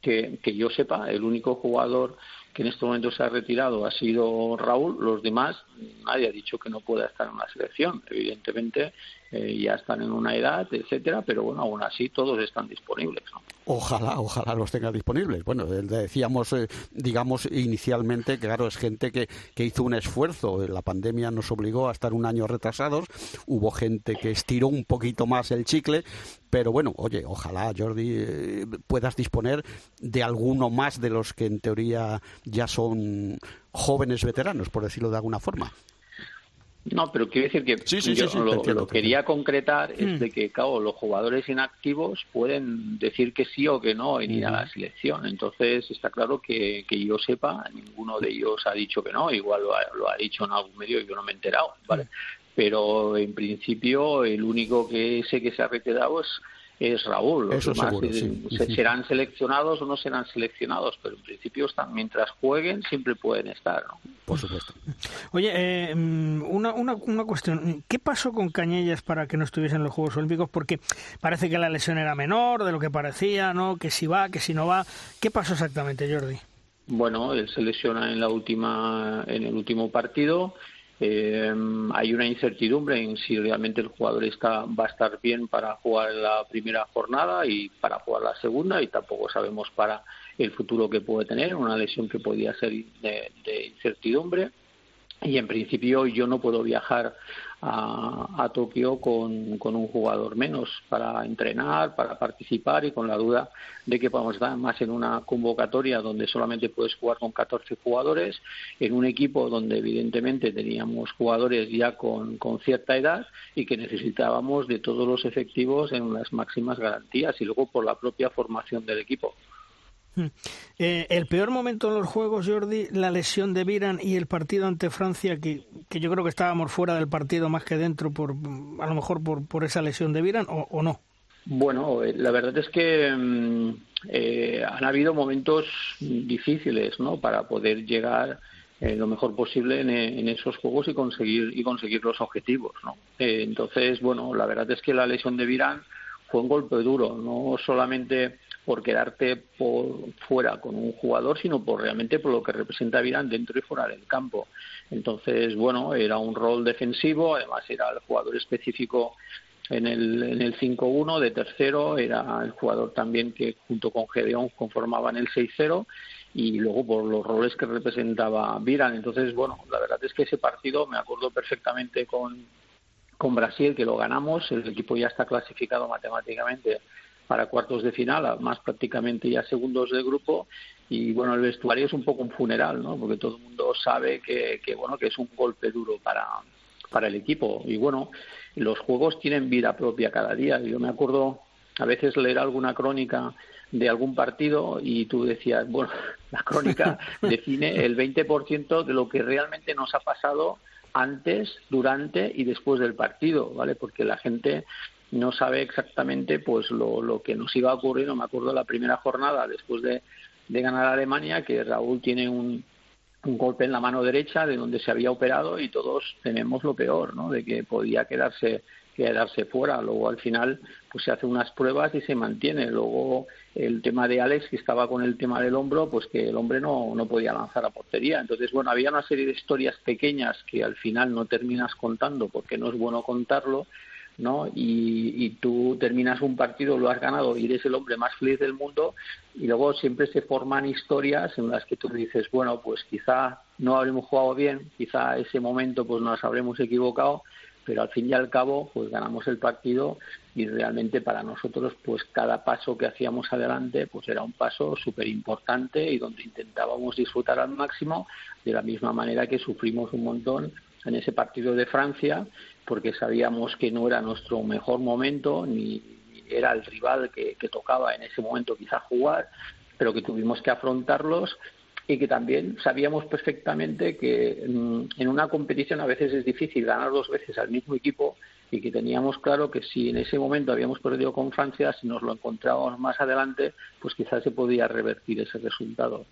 que, que yo sepa, el único jugador que en este momento se ha retirado ha sido Raúl, los demás nadie ha dicho que no pueda estar en la selección. Evidentemente eh, ya están en una edad, etcétera, pero bueno, aún así todos están disponibles. Ojalá, ojalá los tenga disponibles. Bueno, decíamos, eh, digamos, inicialmente claro, es gente que, que hizo un esfuerzo. La pandemia nos obligó a estar un año retrasados. Hubo gente que estiró un poquito más el chicle. Pero bueno, oye, ojalá, Jordi, eh, puedas disponer de alguno más de los que en teoría ya son jóvenes veteranos, por decirlo de alguna forma. No, pero quiero decir que yo lo, quería concretar es mm. de que, claro, los jugadores inactivos pueden decir que sí o que no en ir a la selección. Entonces, está claro que, que yo sepa, ninguno de ellos ha dicho que no. Igual lo ha, lo ha dicho en algún medio y yo no me he enterado, ¿vale? Mm. Pero, en principio, el único que sé que se ha retirado es es Raúl. Los demás serán seleccionados o no serán seleccionados, pero en principio están, mientras jueguen siempre pueden estar. ¿no? Por supuesto. *laughs* Oye, eh, mm, una, una, una cuestión. ¿Qué pasó con Cañellas para que no estuviese en los Juegos Olímpicos? Porque parece que la lesión era menor de lo que parecía, ¿no? Que si va, que si no va. ¿Qué pasó exactamente, Jordi? Bueno, él se lesiona en la última, en el último partido eh, hay una incertidumbre en si realmente el jugador está, va a estar bien para jugar la primera jornada y para jugar la segunda y tampoco sabemos para el futuro que puede tener, una lesión que podría ser de incertidumbre. Y en principio yo no puedo viajar a, a Tokio con, con, un jugador menos para entrenar, para participar y con la duda de que podamos estar más en una convocatoria donde solamente puedes jugar con 14 jugadores, en un equipo donde evidentemente teníamos jugadores ya con, con cierta edad y que necesitábamos de todos los efectivos en las máximas garantías y luego por la propia formación del equipo. Hmm. Eh, el peor momento en los Juegos, Jordi, la lesión de Viran y el partido ante Francia, que, que yo creo que estábamos fuera del partido más que dentro, por a lo mejor por, por esa lesión de Viran, o, no. Bueno, eh, la verdad es que mm, eh, han habido momentos difíciles ¿no? para poder llegar lo mejor posible en, en, esos juegos y conseguir y conseguir los objetivos. ¿no? entonces, bueno, la verdad es que la lesión de Viran fue un golpe duro, no solamente por quedarte por fuera con un jugador, sino por realmente por lo que representa Virán dentro y fuera del campo. Entonces, bueno, era un rol defensivo, además era el jugador específico en el, en el 5-1 de tercero, era el jugador también que junto con Gedeón conformaban el 6-0 y luego por los roles que representaba Viran. Entonces, bueno, la verdad es que ese partido me acuerdo perfectamente con, con Brasil, que lo ganamos, el equipo ya está clasificado matemáticamente para cuartos de final, más prácticamente ya segundos de grupo y bueno el vestuario es un poco un funeral, ¿no? Porque todo el mundo sabe que, que bueno que es un golpe duro para para el equipo y bueno los juegos tienen vida propia cada día. Yo me acuerdo a veces leer alguna crónica de algún partido y tú decías, bueno, *laughs* la crónica *laughs* define el 20% de lo que realmente nos ha pasado antes, durante y después del partido, ¿vale? Porque la gente no sabe exactamente pues lo, lo que nos iba a ocurrir. No me acuerdo la primera jornada después de, de ganar Alemania que Raúl tiene un, un golpe en la mano derecha de donde se había operado y todos tememos lo peor, ¿no? De que podía quedarse quedarse fuera. Luego al final pues se hace unas pruebas y se mantiene. Luego el tema de Alex que estaba con el tema del hombro, pues que el hombre no, no podía lanzar a portería. Entonces bueno había una serie de historias pequeñas que al final no terminas contando porque no es bueno contarlo ¿no? Y, y, tú terminas un partido, lo has ganado y eres el hombre más feliz del mundo y luego siempre se forman historias en las que tú dices, bueno, pues quizá no habremos jugado bien, quizá ese momento pues nos habremos equivocado, pero al fin y al cabo pues ganamos el partido y realmente para nosotros pues cada paso que hacíamos adelante pues era un paso súper importante y donde intentábamos disfrutar al máximo de la misma manera que sufrimos un montón en ese partido de Francia porque sabíamos que no era nuestro mejor momento ni era el rival que, tocaba en ese momento quizá jugar pero que tuvimos que afrontarlos y que también sabíamos perfectamente que mm, en una competición a veces es difícil ganar dos veces al mismo equipo y que teníamos claro que si en ese momento habíamos perdido con Francia, si nos lo encontrábamos más adelante, pues quizás se podía revertir ese resultado.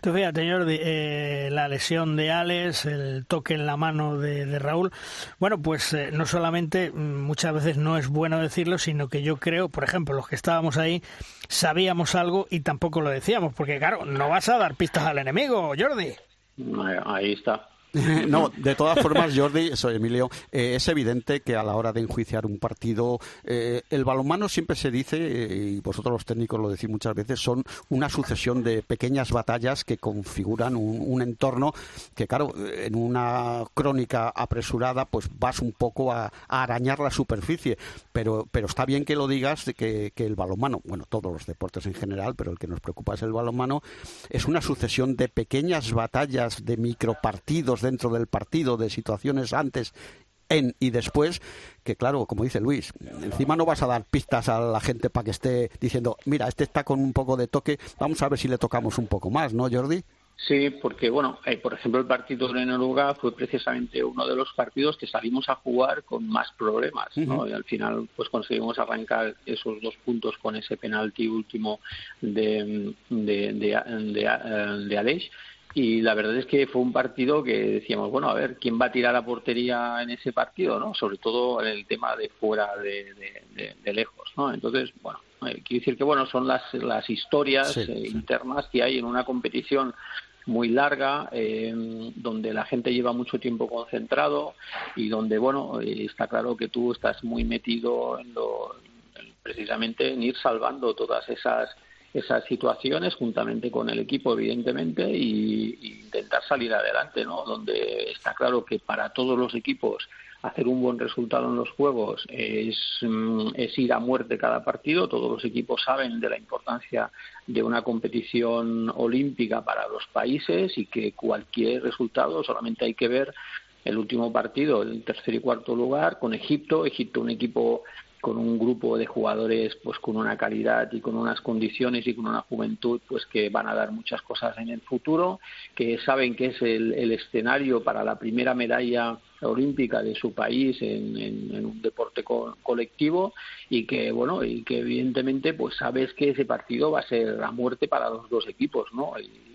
Tú fíjate, Jordi, eh, la lesión de Alex, el toque en la mano de, Raúl, bueno, pues eh, no solamente mm, muchas veces no es bueno decirlo, sino que yo creo, por ejemplo, los que estábamos ahí, sabíamos algo y tampoco lo decíamos, porque claro, no vas a dar pistas al enemigo, Jordi. Ahí está. *laughs* no, de todas formas, Jordi, soy Emilio, eh, es evidente que a la hora de enjuiciar un partido, eh, el balonmano siempre se dice, eh, y vosotros los técnicos lo decís muchas veces, son una sucesión de pequeñas batallas que configuran un, entorno que, claro, en una crónica apresurada, pues vas un poco a, arañar la superficie. Pero, pero está bien que lo digas de que, que el balonmano, bueno, todos los deportes en general, pero el que nos preocupa es el balonmano, es una sucesión de pequeñas batallas, de micropartidos dentro del partido, de situaciones antes en y después, que claro, como dice Luis, encima no vas a dar pistas a la gente para que esté diciendo, mira, este está con un poco de toque, vamos a ver si le tocamos un poco más, ¿no, Jordi? Sí, porque bueno, eh, por ejemplo, el partido de Noruega fue precisamente uno de los partidos que salimos a jugar con más problemas, ¿no? Y al final, pues conseguimos arrancar esos dos puntos con ese penalti último de de, de, de, de Aleix y la verdad es que fue un partido que decíamos, bueno, a ver, ¿quién va a tirar la portería en ese partido? no Sobre todo en el tema de fuera de, de, lejos, ¿no? Entonces, bueno, eh, quiero decir que, bueno, son las, las historias eh, internas que hay en una competición muy larga, eh, donde la gente lleva mucho tiempo concentrado y donde, bueno, está claro que tú estás muy metido en lo, precisamente en ir salvando todas esas esas situaciones juntamente con el equipo evidentemente y, intentar salir adelante no donde está claro que para todos los equipos hacer un buen resultado en los juegos es, mm, es ir a muerte cada partido todos los equipos saben de la importancia de una competición olímpica para los países y que cualquier resultado solamente hay que ver el último partido, el tercer y cuarto lugar, con Egipto. Egipto, un equipo con un grupo de jugadores pues con una calidad y con unas condiciones y con una juventud pues que van a dar muchas cosas en el futuro que saben que es el, escenario para la primera medalla olímpica de su país en, un deporte colectivo y que bueno y que evidentemente pues sabes que ese partido va a ser la muerte para los dos equipos no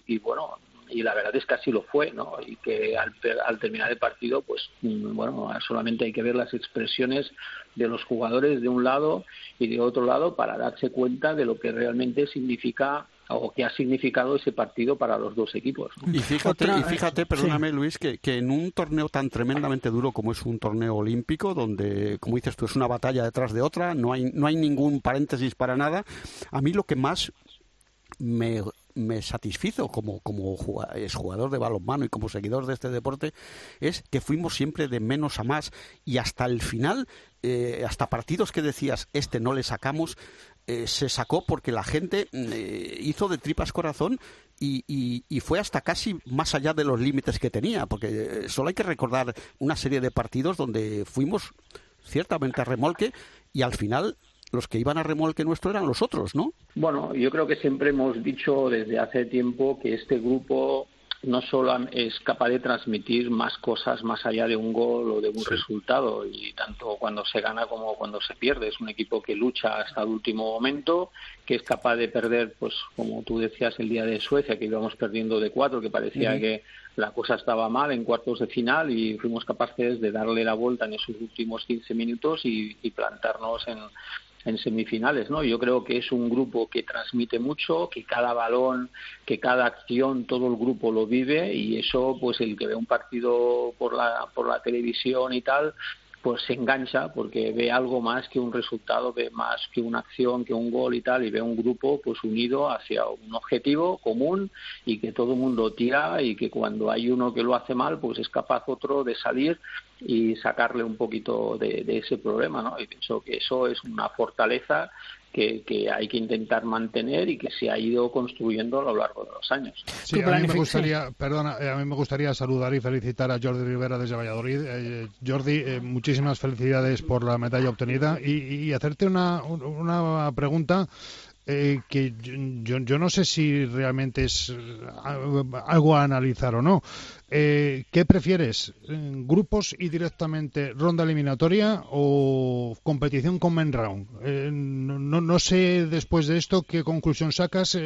y bueno y la verdad es que así lo fue, ¿no? Y que al, al, terminar el partido, pues mm, bueno, solamente hay que ver las expresiones de los jugadores de un lado y de otro lado para darse cuenta de lo que realmente significa o que ha significado ese partido para los dos equipos. Y fíjate, y fíjate perdóname Luis, que, que, en un torneo tan tremendamente duro como es un torneo olímpico, donde, como dices tú, es una batalla detrás de otra, no hay, no hay ningún paréntesis para nada, a mí lo que más me me satisfizo como, como jugador de balonmano y como seguidor de este deporte es que fuimos siempre de menos a más. Y hasta el final, eh, hasta partidos que decías, este no le sacamos, eh, se sacó porque la gente eh, hizo de tripas corazón y, y, fue hasta casi más allá de los límites que tenía, porque solo hay que recordar una serie de partidos donde fuimos ciertamente a remolque y al final los que iban a remolque nuestro eran los otros, ¿no? Bueno, yo creo que siempre hemos dicho desde hace tiempo que este grupo no solo es capaz de transmitir más cosas más allá de un gol o de un resultado y tanto cuando se gana como cuando se pierde. Es un equipo que lucha hasta el último momento que es capaz de perder pues como tú decías el día de Suecia que íbamos perdiendo de cuatro que parecía que la cosa estaba mal en cuartos de final y fuimos capaces de darle la vuelta en esos últimos 15 minutos y plantarnos en, en semifinales, ¿no? Yo creo que es un grupo que transmite mucho, que cada balón, que cada acción, todo el grupo lo vive y eso, pues el que ve un partido por la por la televisión y tal, pues se engancha porque ve algo más que un resultado, ve más que una acción, que un gol y tal, y ve un grupo pues unido hacia un objetivo común y que todo el mundo tira y que cuando hay uno que lo hace mal, pues es capaz otro de salir y sacarle un poquito de, de ese problema, ¿no? Y pienso que eso es una fortaleza que, hay que intentar mantener y que se ha ido construyendo a lo largo de los años. Sí, a mí me gustaría, perdona, eh, a mí me gustaría saludar y felicitar a Jordi Rivera desde Valladolid. Eh, Jordi, eh, muchísimas felicidades por la medalla obtenida y, y hacerte una, una pregunta eh, que yo, yo, no sé si realmente es eh, algo a analizar o no. Eh, ¿Qué prefieres? ¿Grupos y directamente ronda eliminatoria o competición con main round? no, no, sé después de esto qué conclusión sacas,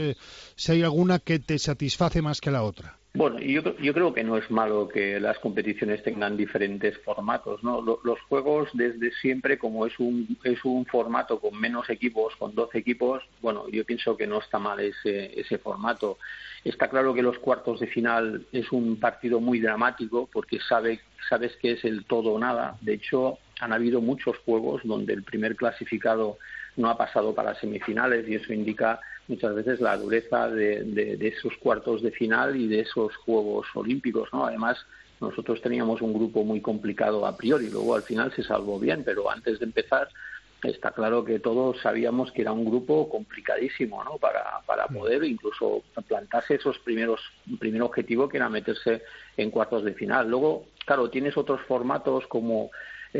si hay alguna que te satisface más que la otra. Bueno, yo, yo creo que no es malo que las competiciones tengan diferentes formatos, ¿no? Los juegos desde siempre, como es un, es un formato con menos equipos, con 12 equipos, bueno, yo pienso que no está mal ese, ese formato. Está claro que los cuartos de final es un partido muy dramático porque sabe, sabes que es el todo o nada. De hecho, han habido muchos juegos donde el primer clasificado no ha pasado para semifinales y eso indica muchas veces la dureza de, de, esos cuartos de final y de esos Juegos Olímpicos, ¿no? Además, nosotros teníamos un grupo muy complicado a priori, luego al final se salvó bien, pero antes de empezar está claro que todos sabíamos que era un grupo complicadísimo, ¿no? Para, para poder incluso plantarse esos primeros, primer objetivo que era meterse en cuartos de final. Luego, claro, tienes otros formatos como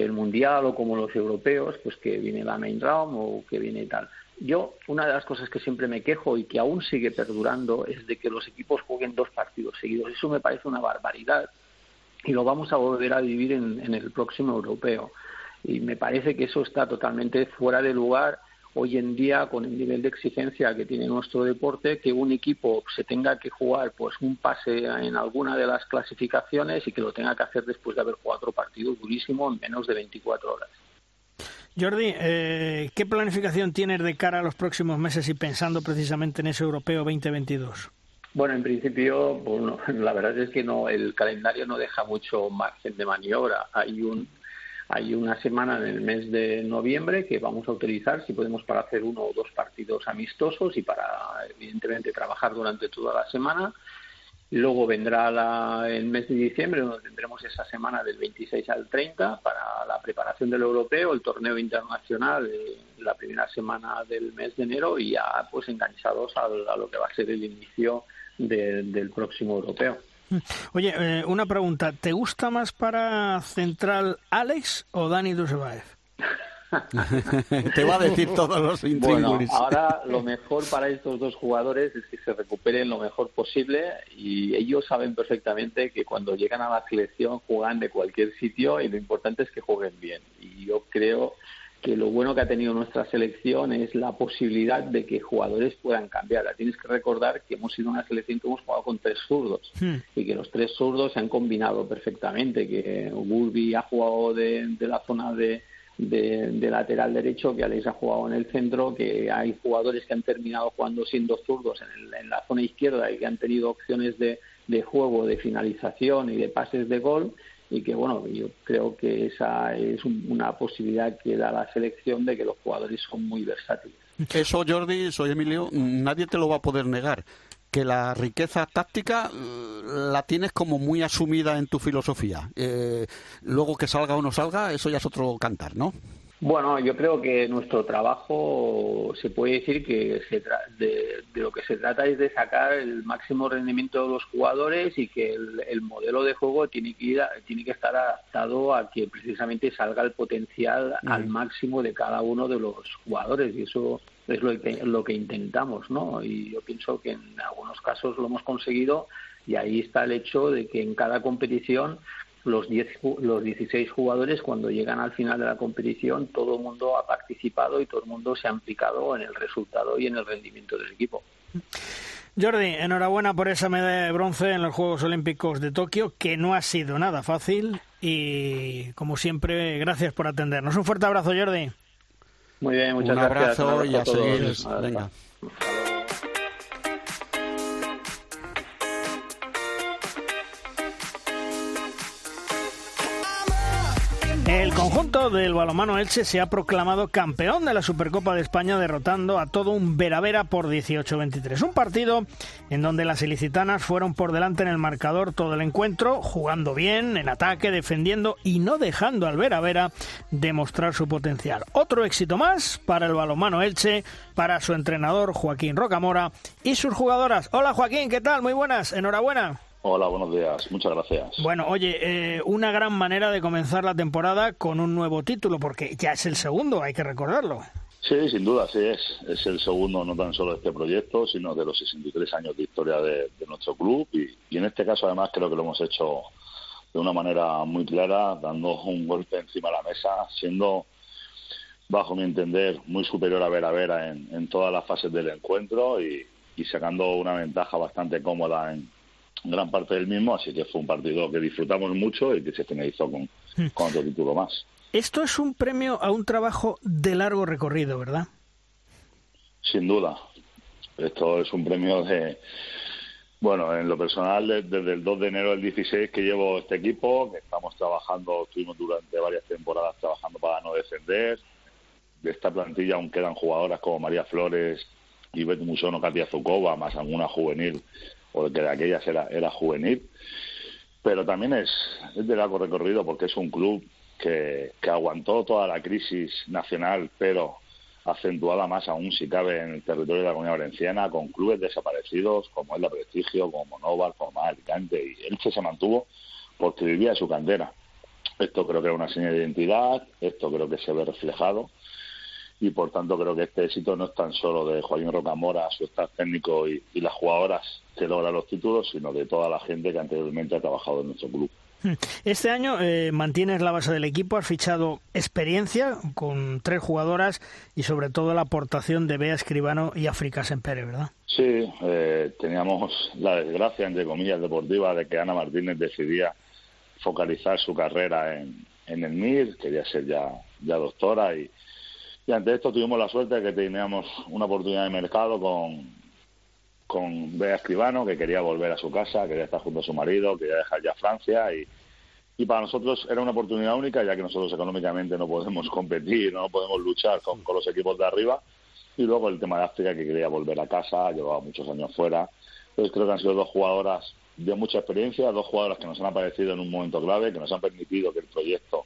el mundial o como los europeos, pues que viene la main round o que viene tal. Yo, una de las cosas que siempre me quejo y que aún sigue perdurando es de que los equipos jueguen dos partidos seguidos. Eso me parece una barbaridad y lo vamos a volver a vivir en, el próximo europeo. Y me parece que eso está totalmente fuera de lugar hoy en día con el nivel de exigencia que tiene nuestro deporte, que un equipo se tenga que jugar pues un pase en alguna de las clasificaciones y que lo tenga que hacer después de haber jugado otro partido durísimo en menos de 24 horas. Jordi, eh, ¿qué planificación tienes de cara a los próximos meses y pensando precisamente en ese europeo 2022? Bueno, en principio, *laughs* bueno, la verdad es que no, el calendario no deja mucho margen de maniobra. Hay un hay una semana en el mes de noviembre que vamos a utilizar, si podemos, para hacer uno o dos partidos amistosos y para, evidentemente, trabajar durante toda la semana. Luego vendrá el mes de diciembre, donde tendremos esa semana del 26 al 30 para la preparación del europeo, el torneo internacional, eh, la primera semana del mes de enero y ya pues enganchados a, lo que va a ser el inicio del próximo europeo. *laughs* Oye, eh, una pregunta, ¿te gusta más para central Alex o Dani Dusebaev? *laughs* Te va a decir todos los Bueno, ahora *laughs* lo mejor para estos dos jugadores es que se recuperen lo mejor posible y ellos saben perfectamente que cuando llegan a la selección juegan de cualquier sitio y lo importante es que jueguen bien. Y yo creo que lo bueno que ha tenido nuestra selección es la posibilidad de que jugadores puedan cambiar. Tienes que recordar que hemos sido una selección que hemos jugado con tres zurdos hmm. y que los tres zurdos se han combinado perfectamente, que Burby ha jugado de la zona de de, lateral derecho, que Alex ha jugado en el centro, que hay jugadores que han terminado jugando siendo zurdos en, la zona izquierda y que han tenido opciones de, de, juego, de finalización y de pases de gol y que bueno, yo creo que esa es una posibilidad que da la selección de que los jugadores son muy versátiles. Eso, Jordi, soy Emilio, nadie te lo va a poder negar que la riqueza táctica eh, la tienes como muy asumida en tu filosofía. Eh, luego que salga o no salga, eso ya es otro cantar, ¿no? Bueno, yo creo que nuestro trabajo se puede decir que se de, lo que se trata es de sacar el máximo rendimiento de los jugadores y que el, modelo de juego tiene que ir tiene que estar adaptado a que precisamente salga el potencial al máximo de cada uno de los jugadores y eso es lo que, lo que intentamos, ¿no? Y yo pienso que en algunos casos lo hemos conseguido y ahí está el hecho de que en cada competición los, 10, los 16 jugadores cuando llegan al final de la competición todo el mundo ha participado y todo el mundo se ha implicado en el resultado y en el rendimiento del equipo. Jordi, enhorabuena por esa medalla de bronce en los Juegos Olímpicos de Tokio, que no ha sido nada fácil y como siempre, gracias por atendernos. Un fuerte abrazo, Jordi. Muy bien, muchas Un abrazo y a seguir. Venga. El conjunto del balonmano Elche se ha proclamado campeón de la Supercopa de España derrotando a todo un Veravera por 18-23. Un partido en donde las ilicitanas fueron por delante en el marcador todo el encuentro, jugando bien, en ataque, defendiendo y no dejando al Veravera demostrar su potencial. Otro éxito más para el balonmano Elche, para su entrenador Joaquín Rocamora y sus jugadoras. Hola Joaquín, ¿qué tal? Muy buenas, enhorabuena. Hola, buenos días. Muchas gracias. Bueno, oye, eh, una gran manera de comenzar la temporada con un nuevo título, porque ya es el segundo, hay que recordarlo. Sí, sin duda, sí es. Es el segundo no tan solo de este proyecto, sino de los 63 años de historia de, nuestro club. Y, y, en este caso, además, creo que lo hemos hecho de una manera muy clara, dando un golpe encima de la mesa, siendo, bajo mi entender, muy superior a Vera Vera en, en todas las fases del encuentro y, y sacando una ventaja bastante cómoda en, gran parte del mismo, así que fue un partido que disfrutamos mucho y que se finalizó con, con otro título más. Esto es un premio a un trabajo de largo recorrido, ¿verdad? Sin duda. Esto es un premio de, bueno, en lo personal, desde el 2 de enero del 16 que llevo este equipo, que estamos trabajando, estuvimos durante varias temporadas trabajando para no descender. De esta plantilla aún quedan jugadoras como María Flores, Ivette Musono, Katia Zukova, más alguna juvenil porque de aquellas era, era juvenil, pero también es, es de largo recorrido porque es un club que, que aguantó toda la crisis nacional, pero acentuada más aún si cabe en el territorio de la Comunidad Valenciana, con clubes desaparecidos como es la Prestigio, como Monóvar, como Alicante, y Elche se mantuvo porque vivía su cantera. Esto creo que es una señal de identidad, esto creo que se ve reflejado y por tanto creo que este éxito no es tan solo de Joaquín Rocamora, su staff técnico y, las jugadoras que logran los títulos, sino de toda la gente que anteriormente ha trabajado en nuestro club. Hmm. Este año eh, mantienes la base del equipo, has fichado experiencia con tres jugadoras y sobre todo la aportación de Bea Escribano y África Sempere, ¿verdad? Sí, eh, teníamos la desgracia, entre comillas, deportiva de que Ana Martínez decidía focalizar su carrera en, en el MIR, quería ser ya, ya doctora y, y ante esto tuvimos la suerte de que teníamos una oportunidad de mercado con, con Bea Escribano, que quería volver a su casa, quería estar junto a su marido, quería dejar ya Francia y, y para nosotros era una oportunidad única, ya que nosotros económicamente no podemos *laughs* competir, no podemos luchar con, con, los equipos de arriba. Y luego el tema de África, que quería volver a casa, llevaba muchos años fuera. Entonces creo que han sido dos jugadoras de mucha experiencia, dos jugadoras que nos han aparecido en un momento clave, que nos han permitido que el proyecto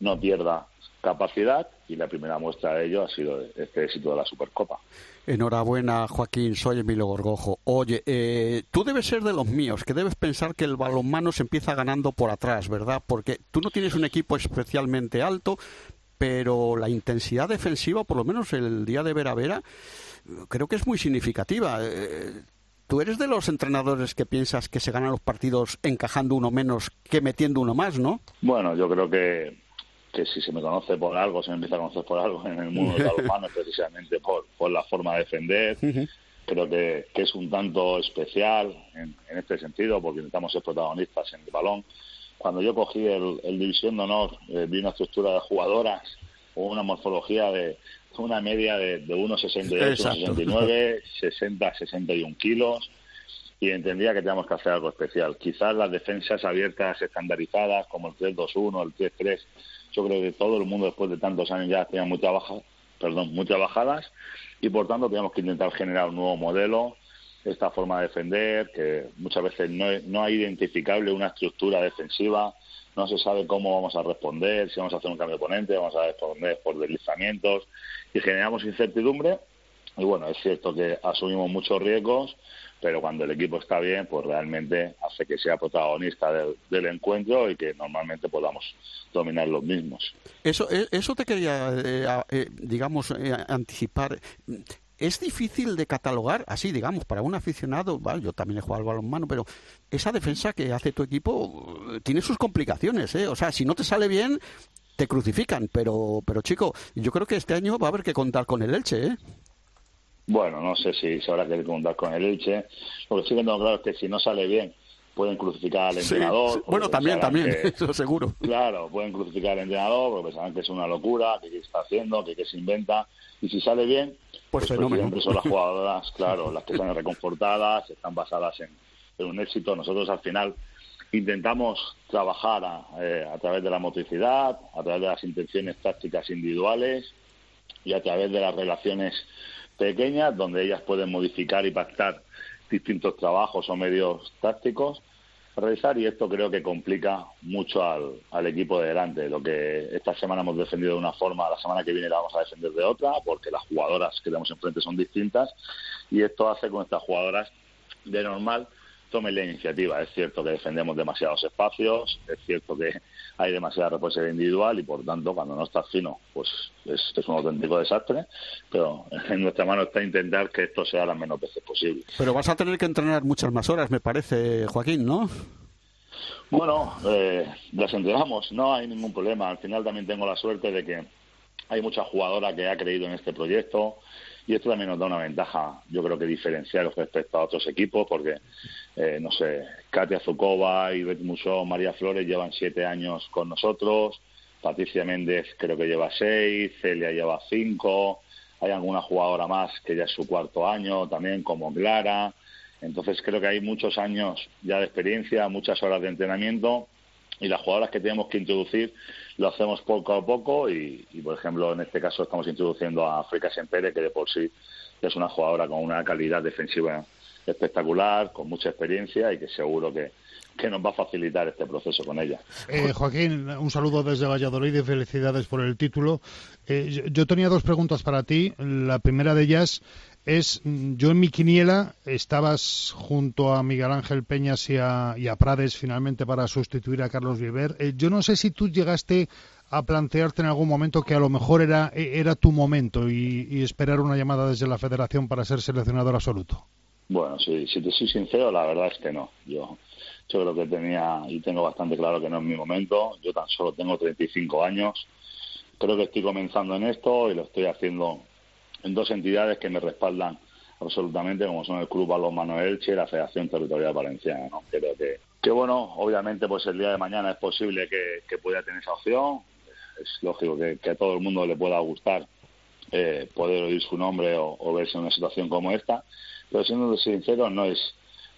no pierda capacidad y la primera muestra de ello ha sido este éxito de la Supercopa. Enhorabuena, Joaquín. Soy Emilio Gorgojo. Oye, eh, tú debes ser de los míos, que debes pensar que el balonmano se empieza ganando por atrás, ¿verdad? Porque tú no tienes un equipo especialmente alto, pero la intensidad defensiva, por lo menos el día de Vera Vera, creo que es muy significativa. Eh, ¿Tú eres de los entrenadores que piensas que se ganan los partidos encajando uno menos que metiendo uno más, no? Bueno, yo creo que que si se me conoce por algo, se me empieza a conocer por algo en el mundo de los *laughs* humanos, precisamente por, por la forma de defender. Creo que, que, es un tanto especial en, en, este sentido, porque necesitamos ser protagonistas en el balón. Cuando yo cogí el, el División de Honor, eh, vi una estructura de jugadoras o una morfología de una media de, de 1,68, 1,69, 60, 61 kilos y entendía que teníamos que hacer algo especial. Quizás las defensas abiertas estandarizadas como el 3-2-1, el 3-3 yo creo que todo el mundo después de tantos años ya tenía muchas bajas, perdón, muchas bajadas y por tanto tenemos que intentar generar un nuevo modelo, esta forma de defender, que muchas veces no, no hay identificable una estructura defensiva, no se sabe cómo vamos a responder, si vamos a hacer un cambio de ponente, vamos a responder por deslizamientos y generamos incertidumbre. Y bueno, es cierto que asumimos muchos riesgos, pero cuando el equipo está bien, pues realmente hace que sea protagonista del, encuentro y que normalmente podamos dominar los mismos. Eso, eh, eso te quería, eh, eh, digamos, anticipar. Es difícil de catalogar, así digamos, para un aficionado, ¿vale? yo también he jugado al balonmano, pero esa defensa que hace tu equipo tiene sus complicaciones, ¿eh? O sea, si no te sale bien, te crucifican, pero, pero chico, yo creo que este año va a haber que contar con el Elche, ¿eh? Bueno, no sé si se habrá que contar con el Elche. Lo que sí que tengo claro es que si no sale bien, pueden crucificar al entrenador. Bueno, también, también, *laughs* eso seguro. Claro, pueden crucificar al entrenador porque pensarán que es una locura, que qué está haciendo, que qué se inventa. Y si sale bien, pues, pues fenómeno. son las jugadoras, *laughs* claro, las que están reconfortadas, están basadas en, en un éxito. Nosotros al final intentamos trabajar a, eh, a través de la motricidad, a través de las intenciones tácticas individuales y a través de las relaciones pequeñas donde ellas pueden modificar y pactar distintos trabajos o medios tácticos realizar y esto creo que complica mucho al, al equipo de delante. Lo que esta semana hemos defendido de una forma, la semana que viene la vamos a defender de otra porque las jugadoras que tenemos enfrente son distintas y esto hace con estas jugadoras de normal tomen la iniciativa. Es cierto que defendemos demasiados espacios, es cierto que hay demasiada responsabilidad individual y por tanto cuando no estás fino pues es, es un auténtico desastre, pero *laughs* en nuestra mano está intentar que esto sea las menos veces posible. Pero vas a tener que entrenar muchas más horas, me parece, Joaquín, ¿no? Bueno, eh, las entregamos, no hay ningún problema. Al final también tengo la suerte de que hay mucha jugadora que ha creído en este proyecto y esto también nos da una ventaja, yo creo que diferencial respecto a otros equipos, porque, eh, no sé, Katia Zukova, Ivette Musó, María Flores llevan siete años con nosotros, Patricia Méndez creo que lleva seis, Celia lleva cinco, hay alguna jugadora más que ya es su cuarto año también, como Clara. Entonces creo que hay muchos años ya de experiencia, muchas horas de entrenamiento y las jugadoras que tenemos que introducir lo hacemos poco a poco y, por ejemplo en este caso estamos introduciendo a África Sempere que de por sí es una jugadora con una calidad defensiva espectacular, con mucha experiencia y que seguro que, que nos va a facilitar este proceso con ella. Eh, Joaquín, un saludo desde Valladolid y felicidades por el título. Eh, yo tenía dos preguntas para ti. La primera de ellas es, mm, yo en mi quiniela estabas junto a Miguel Ángel Peñas y a, Prades finalmente para sustituir a Carlos Viver. Eh, yo no sé si tú llegaste a plantearte en algún momento que a lo mejor era, e, era tu momento y, y esperar una llamada desde la federación para ser seleccionador absoluto. Bueno, sí, si te soy sincero, la verdad es que no. Yo, yo creo que tenía y tengo bastante claro que no es mi momento. Yo tan solo tengo 35 años. Creo que estoy comenzando en esto y lo estoy haciendo en dos entidades que me respaldan absolutamente, como son el Club Balonmano Elche y la Federación Territorial Valenciana. ¿no? Creo que, que, bueno, obviamente pues el día de mañana es posible que, pueda tener esa opción. Es lógico que, que, a todo el mundo le pueda gustar eh, poder oír su nombre o, o verse en una situación como esta pero siendo sincero no es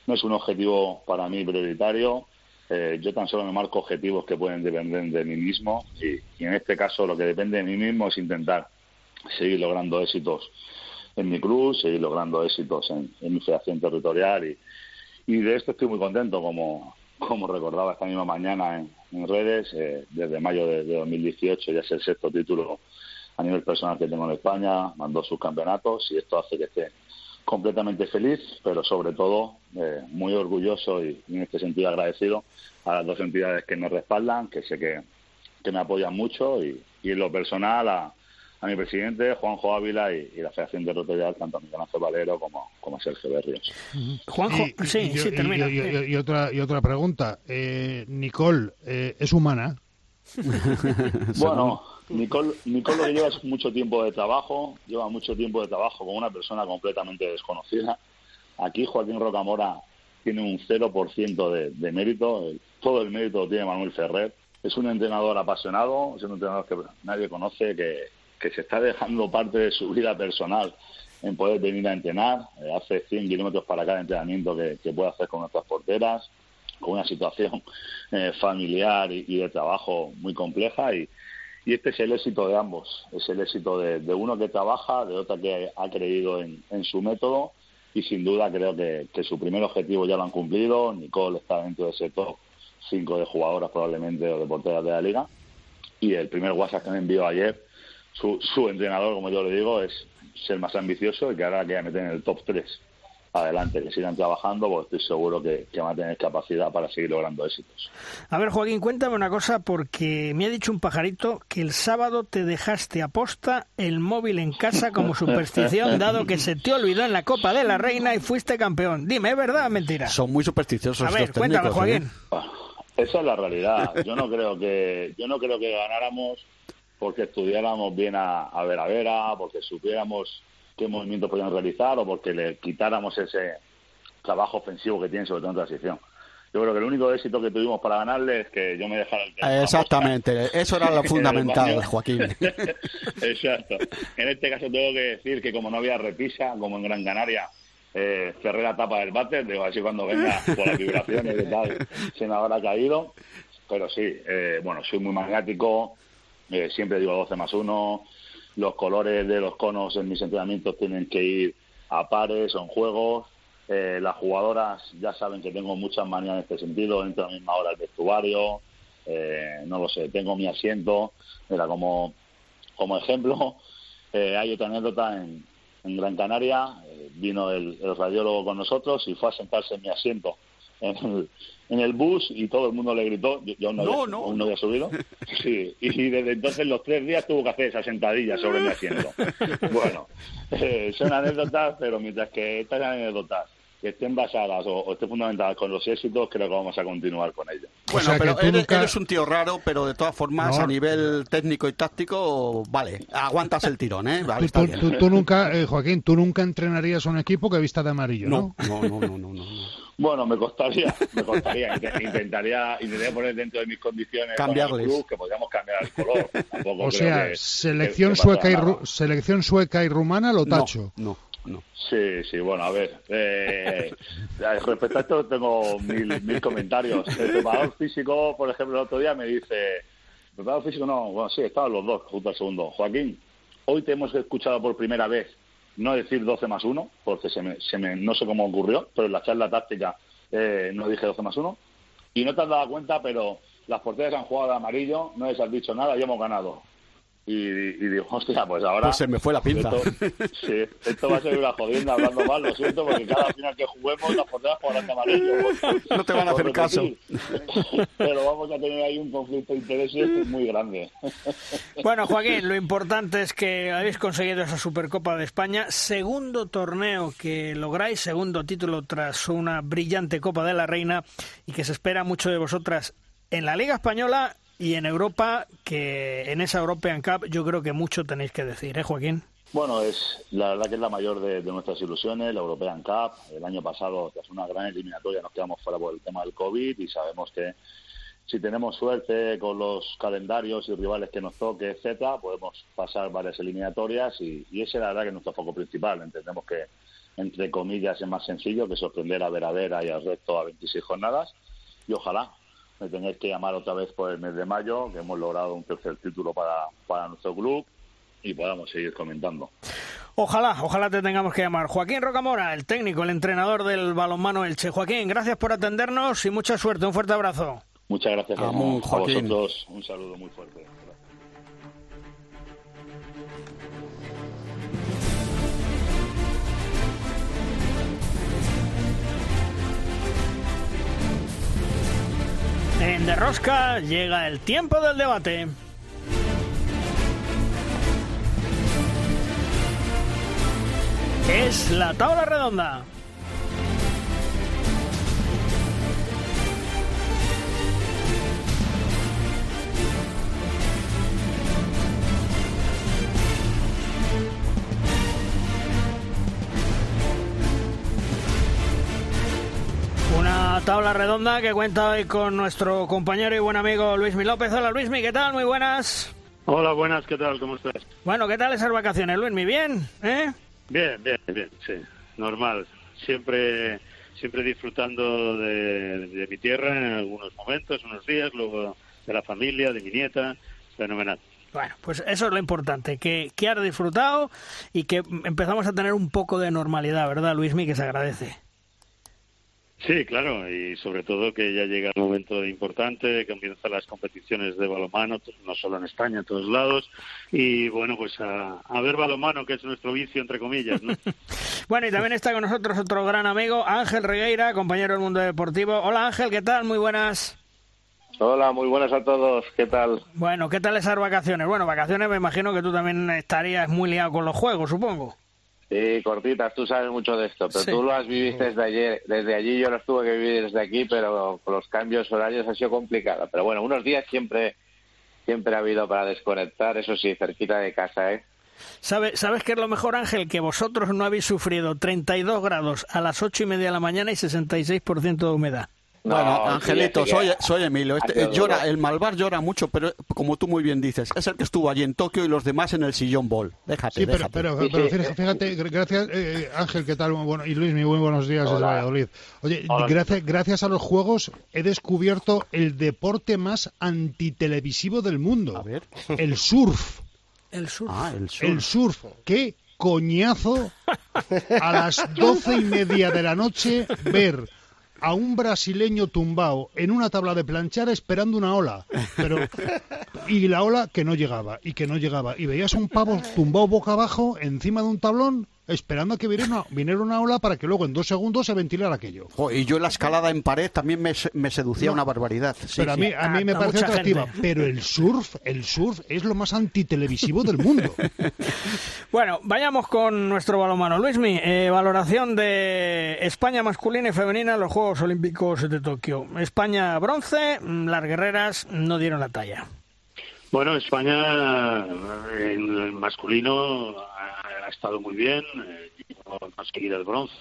no es un objetivo para mí prioritario eh, yo tan solo me marco objetivos que pueden depender de mí mismo y, y, en este caso lo que depende de mí mismo es intentar seguir logrando éxitos en mi club, seguir logrando éxitos en, mi federación territorial y, y, de esto estoy muy contento como como recordaba esta misma mañana en, redes eh, desde mayo de, de 2018 ya es el sexto título a nivel personal que tengo en España, mandó sus campeonatos y esto hace que esté completamente feliz, pero sobre todo eh, muy orgulloso y, y, en este sentido agradecido a las dos entidades que me respaldan, que sé que, que me apoyan mucho y, y en lo personal a, a, mi presidente Juanjo Ávila y, y la Federación Territorial, tanto a Miguel Ángel Valero como, como a Sergio Berrios. Juanjo, y, sí, y, sí, termina. Y, otra, y otra pregunta, eh, Nicole, eh, ¿es humana? *laughs* bueno, Nicole, Nicole lo que lleva es mucho tiempo de trabajo, lleva mucho tiempo de trabajo con una persona completamente desconocida. Aquí Joaquín Rocamora tiene un 0% de, de mérito, todo el mérito lo tiene Manuel Ferrer. Es un entrenador apasionado, es un entrenador que nadie conoce, que, que se está dejando parte de su vida personal en poder venir a entrenar. Eh, hace 100 kilómetros para cada entrenamiento que, que puede hacer con nuestras porteras, con una situación eh, familiar y, de trabajo muy compleja y, este es el éxito de ambos, es el éxito de, uno que trabaja, de otro que ha creído en, en su método y sin duda creo que, que, su primer objetivo ya lo han cumplido. Nicole está dentro de ese top 5 de jugadoras probablemente o de porteras de la liga y el primer WhatsApp que me envió ayer, su, su entrenador, como yo le digo, es ser más ambicioso y que ahora queda meter en el top 3 adelante, que sigan trabajando, porque estoy seguro que, que, van a tener capacidad para seguir logrando éxitos. A ver, Joaquín, cuéntame una cosa, porque me ha dicho un pajarito que el sábado te dejaste a posta el móvil en casa como superstición, *laughs* dado que se te olvidó en la Copa de la Reina y fuiste campeón. Dime, ¿es verdad o mentira? Son muy supersticiosos A ver, estos cuéntame, técnicos, Joaquín. ¿eh? Esa es la realidad. Yo no creo que, yo no creo que ganáramos porque estudiáramos bien a, a Vera Vera, porque supiéramos qué movimientos podían realizar o porque le quitáramos ese trabajo ofensivo que tienen sobre todo en transición. Yo creo que el único éxito que tuvimos para ganarle es que yo me dejara el Exactamente, eso era lo *laughs* *laughs* fundamental, Joaquín. *laughs* Exacto. En este caso tengo que decir que como no había repisa, como en Gran Canaria, eh, cerré la tapa del váter, digo, así cuando venga por las vibraciones y tal, se me habrá caído. Pero sí, eh, bueno, soy muy magnético, eh, siempre digo 12 más 1, los colores de los conos en mis entrenamientos tienen que ir a pares o en juegos. Eh, las jugadoras ya saben que tengo muchas manías en este sentido, entro a la misma hora al vestuario, eh, no lo sé, tengo mi asiento. Mira, como, como ejemplo, *laughs* hay otra anécdota en, en Gran Canaria, vino el radiólogo con nosotros y fue a sentarse en mi asiento en el, en el bus y todo el mundo le gritó, yo, no, No, había, no había subido, *laughs* sí, y desde entonces los tres días tuvo que hacer esa sentadilla sobre mi asiento. *laughs* Bueno, eh, son anécdotas, pero mientras que estas anécdotas que estén basadas o, o estén fundamentadas con los éxitos, creo que vamos a continuar con ellas. Bueno, sea pero eres, nunca- eres un tío raro, pero de todas formas, No. a nivel técnico y táctico, vale, aguantas el tirón, ¿eh? Vale, Tú, está tú- bien. tú- tú nunca, eh, Joaquín, tú nunca entrenarías a un equipo que vista de amarillo, ¿no? No, no, no, no, no. Bueno, me costaría, me costaría. *laughs* Int- Intentaría, intentaría poner dentro de mis condiciones con el Cambiarles. club que podríamos cambiar el color. *laughs* Tampoco O creo sea, que- selección que- que sueca y selección sueca y rumana lo tacho. No, Sí, sí, bueno, a ver. Eh, respecto a esto tengo mil, mil comentarios. El preparador físico, por ejemplo, el otro día me dice, el preparador físico no, bueno, sí, estaban los dos junto al segundo. Joaquín, hoy te hemos escuchado por primera vez no decir 12 más 1, porque se me, se me, no sé cómo ocurrió, pero en la charla táctica eh, no dije 12 más 1. Y no te has dado cuenta, pero las porteras han jugado de amarillo, no les has dicho nada y hemos ganado. Y, y digo, hostia, pues ahora... Pues se me fue la pinza. Esto, sí, esto va a ser una jodienda hablando mal, lo siento, porque cada final que juguemos las porteras jugarán de amarillo. por- No te van a hacer caso. Pero vamos a tener ahí un conflicto de intereses muy grande. Bueno, Joaquín, lo importante es que habéis conseguido esa Supercopa de España, segundo torneo que lográis, segundo título tras una brillante Copa de la Reina y que se espera mucho de vosotras en la Liga Española y en Europa, que en esa European Cup yo creo que mucho tenéis que decir, ¿eh, Joaquín? Bueno, es la verdad que es la mayor de, nuestras ilusiones, la European Cup. El año pasado, tras una gran eliminatoria, nos quedamos fuera por el tema del COVID y sabemos que si tenemos suerte con los calendarios y rivales que nos toque, etcétera, podemos pasar varias eliminatorias y, y ese es la verdad que es nuestro foco principal. Entendemos que, entre comillas, es más sencillo que sorprender a Vera Vera y al resto a 26 jornadas y ojalá me tengáis que llamar otra vez por el mes de mayo, que hemos logrado un tercer título para, para nuestro club y podamos seguir comentando. Ojalá, ojalá te tengamos que llamar. Joaquín Rocamora, el técnico, el entrenador del balonmano Elche. Joaquín, gracias por atendernos y mucha suerte. Un fuerte abrazo. Muchas gracias a, Amón, a Joaquín. vosotros. Un saludo muy fuerte. En De Rosca llega el tiempo del debate. Es la tabla redonda. Una tabla redonda que cuenta hoy con nuestro compañero y buen amigo Luismi López. Hola Luismi, ¿qué tal? Muy buenas. Hola, buenas, ¿qué tal? ¿Cómo estás? Bueno, ¿qué tal esas vacaciones, Luismi? ¿Bien? ¿Eh? Bien, bien, bien, sí, normal. Siempre siempre disfrutando de, de mi tierra en algunos momentos, unos días, luego de la familia, de mi nieta, fenomenal. Bueno, pues eso es lo importante, que, que has disfrutado y que empezamos a tener un poco de normalidad, ¿verdad, Luismi? Que se agradece. Sí, claro, y sobre todo que ya llega el momento importante, que comienzan las competiciones de balonmano, no solo en España, en todos lados, y bueno, pues a, a ver balonmano, que es nuestro vicio, entre comillas, ¿no? *laughs* Bueno, y también está con nosotros otro gran amigo, Ángel Regueira, compañero del mundo deportivo. Hola Ángel, ¿qué tal? Muy buenas. Hola, muy buenas a todos. ¿Qué tal? Bueno, ¿qué tal esas vacaciones? Bueno, vacaciones me imagino que tú también estarías muy liado con los juegos, supongo. Sí, cortitas, tú sabes mucho de esto, pero Sí. tú lo has vivido desde ayer, desde allí yo los tuve que vivir desde aquí, pero con los cambios horarios ha sido complicado. Pero bueno, unos días siempre siempre ha habido para desconectar, eso sí, cerquita de casa, ¿eh? ¿Sabe- ¿Sabes qué es lo mejor, Ángel? Que vosotros no habéis sufrido 32 grados a las 8 y media de la mañana y 66% de humedad. Bueno, Angelito, soy, soy Emilio. Este, eh, llora, el Malvar llora mucho, pero como tú muy bien dices, es el que estuvo allí en Tokio y los demás en el sillón ball. Déjate, Sí, pero, déjate. pero, pero fíjate, fíjate, gr- gracias, eh, Ángel, ¿qué tal? Bueno, y Luis, muy buenos días desde. Valladolid. Oye, Hola. gracias, gracias a los juegos he descubierto el deporte más antitelevisivo del mundo. El surf. *laughs* El surf. Ah, el El surf. Qué coñazo a las doce y media de la noche ver a un brasileño tumbado en una tabla de planchar esperando una ola. Pero, y la ola que no llegaba, y que no llegaba. Y veías un pavo tumbado boca abajo encima de un tablón esperando a que viniera una, viniera una ola para que luego en dos segundos se ventilara aquello. Jo, y yo la escalada en pared también me, se- me seducía No. una barbaridad. Sí, pero a mí, a mí me A- a parece atractiva. gente. Pero el surf, el surf es lo más antitelevisivo del mundo. *laughs* Bueno, vayamos con nuestro balonmano. Luismi, eh, valoración de España masculina y femenina en los Juegos Olímpicos de Tokio. España bronce, mm, las guerreras no dieron la talla. Bueno, España eh, en el masculino ha, ha estado muy bien, eh, llegó a conseguir el bronce.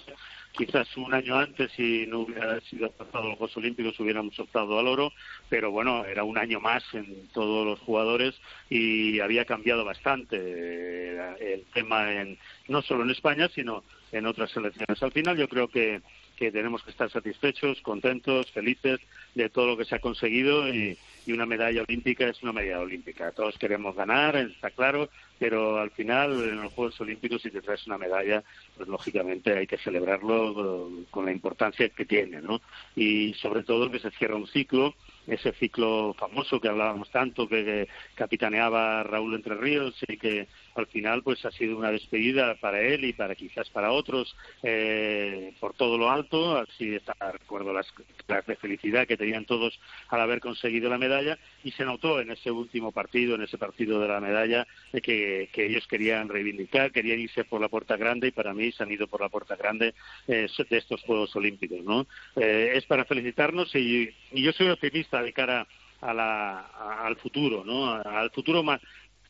Quizás un año antes, si no hubiera sido pasado los Juegos Olímpicos, hubiéramos optado al oro, pero bueno, era un año más en todos los jugadores y había cambiado bastante eh, el tema, en, no solo en España, sino en otras selecciones. Al final yo creo que, que tenemos que estar satisfechos, contentos, felices de todo lo que se ha conseguido y, una medalla olímpica es una medalla olímpica. Todos queremos ganar, está claro, pero al final en los Juegos Olímpicos si te traes una medalla, pues lógicamente hay que celebrarlo eh, con la importancia que tiene, ¿no? Y sobre todo que se cierra un ciclo, ese ciclo famoso que hablábamos tanto, que capitaneaba Raúl Entre Ríos y que al final pues ha sido una despedida para él y para quizás para otros eh, por todo lo alto, así está, recuerdo las las de felicidad que tenían todos al haber conseguido la medalla y se notó en ese último partido, en ese partido de la medalla, de que, que ellos querían reivindicar, querían irse por la puerta grande y para mí se han ido por la puerta grande eh, de estos Juegos Olímpicos, ¿no? Eh, es para felicitarnos y, y yo soy optimista de cara a la, a- al futuro, ¿no? Al futuro más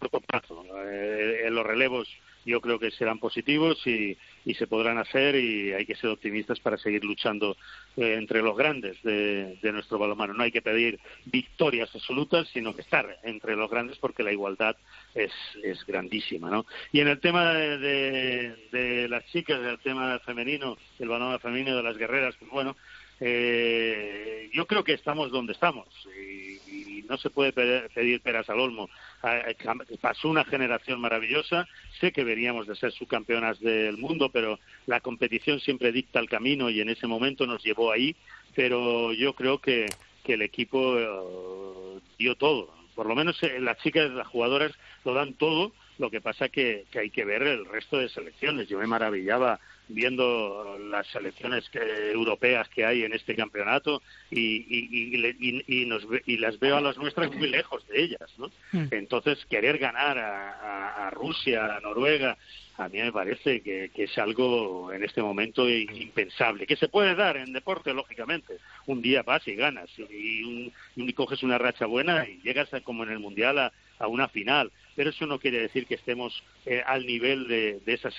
corto plazo. Eh, los relevos yo creo que serán positivos y, y se podrán hacer y hay que ser optimistas para seguir luchando eh, entre los grandes de, nuestro balonmano. No hay que pedir victorias absolutas, sino que estar entre los grandes porque la igualdad es, grandísima, ¿no? Y en el tema de, de- las chicas, el tema femenino, el balonmano femenino de las guerreras, pues bueno, eh, yo creo que estamos donde estamos y, no se puede pe- pedir peras al olmo. Ah, eh, Pasó una generación maravillosa, sé que veníamos de ser subcampeonas del mundo, pero la competición siempre dicta el camino y en ese momento nos llevó ahí, pero yo creo que, que el equipo eh, dio todo. Por lo menos eh, las chicas, las jugadoras lo dan todo, lo que pasa que, que hay que ver el resto de selecciones. Yo me maravillaba viendo las selecciones que- europeas que hay en este campeonato y, y, y, y- y nos y las veo a las nuestras muy lejos de ellas. ¿no? Entonces, querer ganar a, Rusia, a Noruega, a mí me parece que, que es algo en este momento impensable. Que se puede dar en deporte, lógicamente. Un día vas y ganas y, un- y coges una racha buena y llegas a- como en el Mundial a, a una final. Pero eso no quiere decir que estemos eh, al nivel de, de esas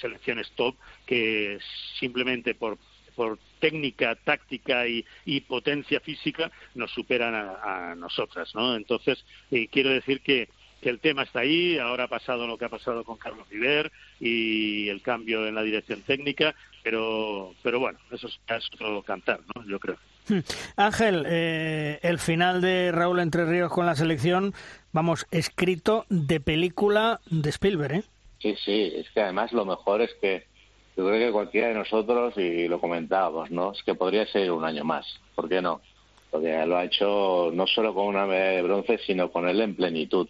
selecciones top que simplemente por por técnica, táctica y, potencia física nos superan a, a nosotras, ¿no? Entonces, eh, quiero decir que, que el tema está ahí, ahora ha pasado lo que ha pasado con Carlos Viver y el cambio en la dirección técnica, pero, pero bueno, eso es es otro cantar, ¿no? Yo creo. Hmm. Ángel, eh, el final de Raúl Entre Ríos con la selección, vamos, escrito de película de Spielberg, ¿eh? Sí, sí, es que además lo mejor es que yo creo que cualquiera de nosotros, y lo comentábamos, ¿no? Es que podría ser un año más, ¿por qué no? Porque lo ha hecho no solo con una medalla de bronce, sino con él en plenitud,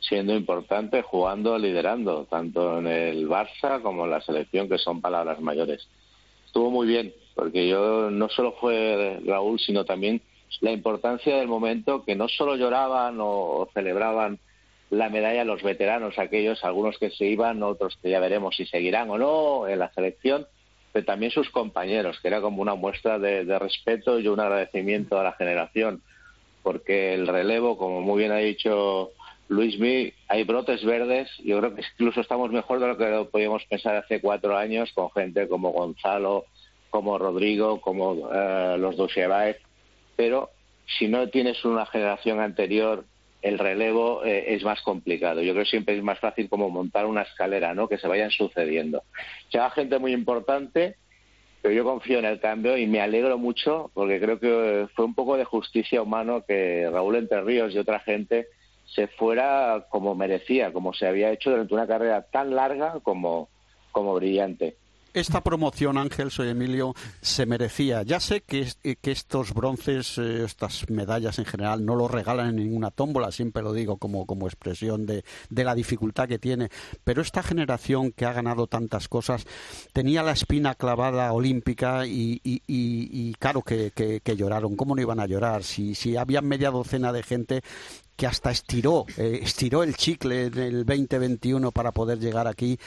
siendo importante, jugando, liderando, tanto en el Barça como en la selección, que son palabras mayores. Estuvo muy bien, porque yo no solo fue Raúl, sino también la importancia del momento, que no solo lloraban o celebraban la medalla los veteranos, aquellos, algunos que se iban, otros que ya veremos si seguirán o no en la selección, pero también sus compañeros, que era como una muestra de, respeto y un agradecimiento a la generación, porque el relevo, como muy bien ha dicho Luismi, hay brotes verdes, yo creo que incluso estamos mejor de lo que podíamos pensar hace cuatro años con gente como Gonzalo, como Rodrigo, como eh, los Dushebaev, pero si no tienes una generación anterior, el relevo eh, es más complicado. Yo creo que siempre es más fácil como montar una escalera, ¿no? Que se vayan sucediendo. Se va gente muy importante, pero yo confío en el cambio y me alegro mucho porque creo que fue un poco de justicia humano que Raúl Entre Ríos y otra gente se fuera como merecía, como se había hecho durante una carrera tan larga como, como brillante esta promoción, Ángel, soy Emilio, se merecía. Ya sé que, que estos bronces, eh, estas medallas en general, no lo regalan en ninguna tómbola, siempre lo digo como, como expresión de, de, la dificultad que tiene. Pero esta generación que ha ganado tantas cosas tenía la espina clavada olímpica y, y, y, claro que, que, que, lloraron. ¿Cómo no iban a llorar? Si, si había media docena de gente que hasta estiró, eh, estiró el chicle en el 2021 para poder llegar aquí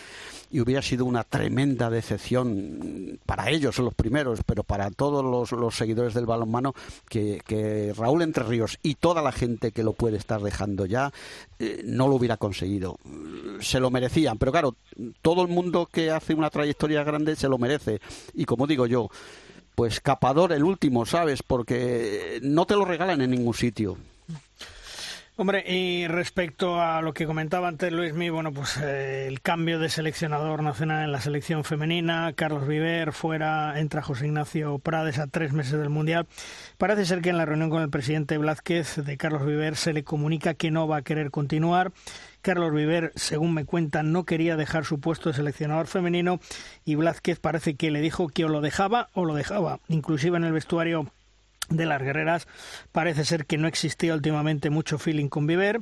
y hubiera sido una tremenda decepción para ellos, los primeros, pero para todos los, seguidores del balonmano, que, que, Raúl Entre Ríos y toda la gente que lo puede estar dejando ya eh, no lo hubiera conseguido. Se lo merecían, pero claro, todo el mundo que hace una trayectoria grande se lo merece. Y como digo yo, pues capador el último, ¿sabes? Porque no te lo regalan en ningún sitio. Hombre, y respecto a lo que comentaba antes Luis Mí, bueno, pues eh, el cambio de seleccionador nacional en la selección femenina, Carlos Viver fuera, entra José Ignacio Prades a tres meses del Mundial. Parece ser que en la reunión con el presidente Blázquez de Carlos Viver se le comunica que no va a querer continuar. Carlos Viver, según me cuentan, no quería dejar su puesto de seleccionador femenino y Blázquez parece que le dijo que o lo dejaba o lo dejaba. Inclusive en el vestuario de las guerreras parece ser que no existía últimamente mucho feeling con Viver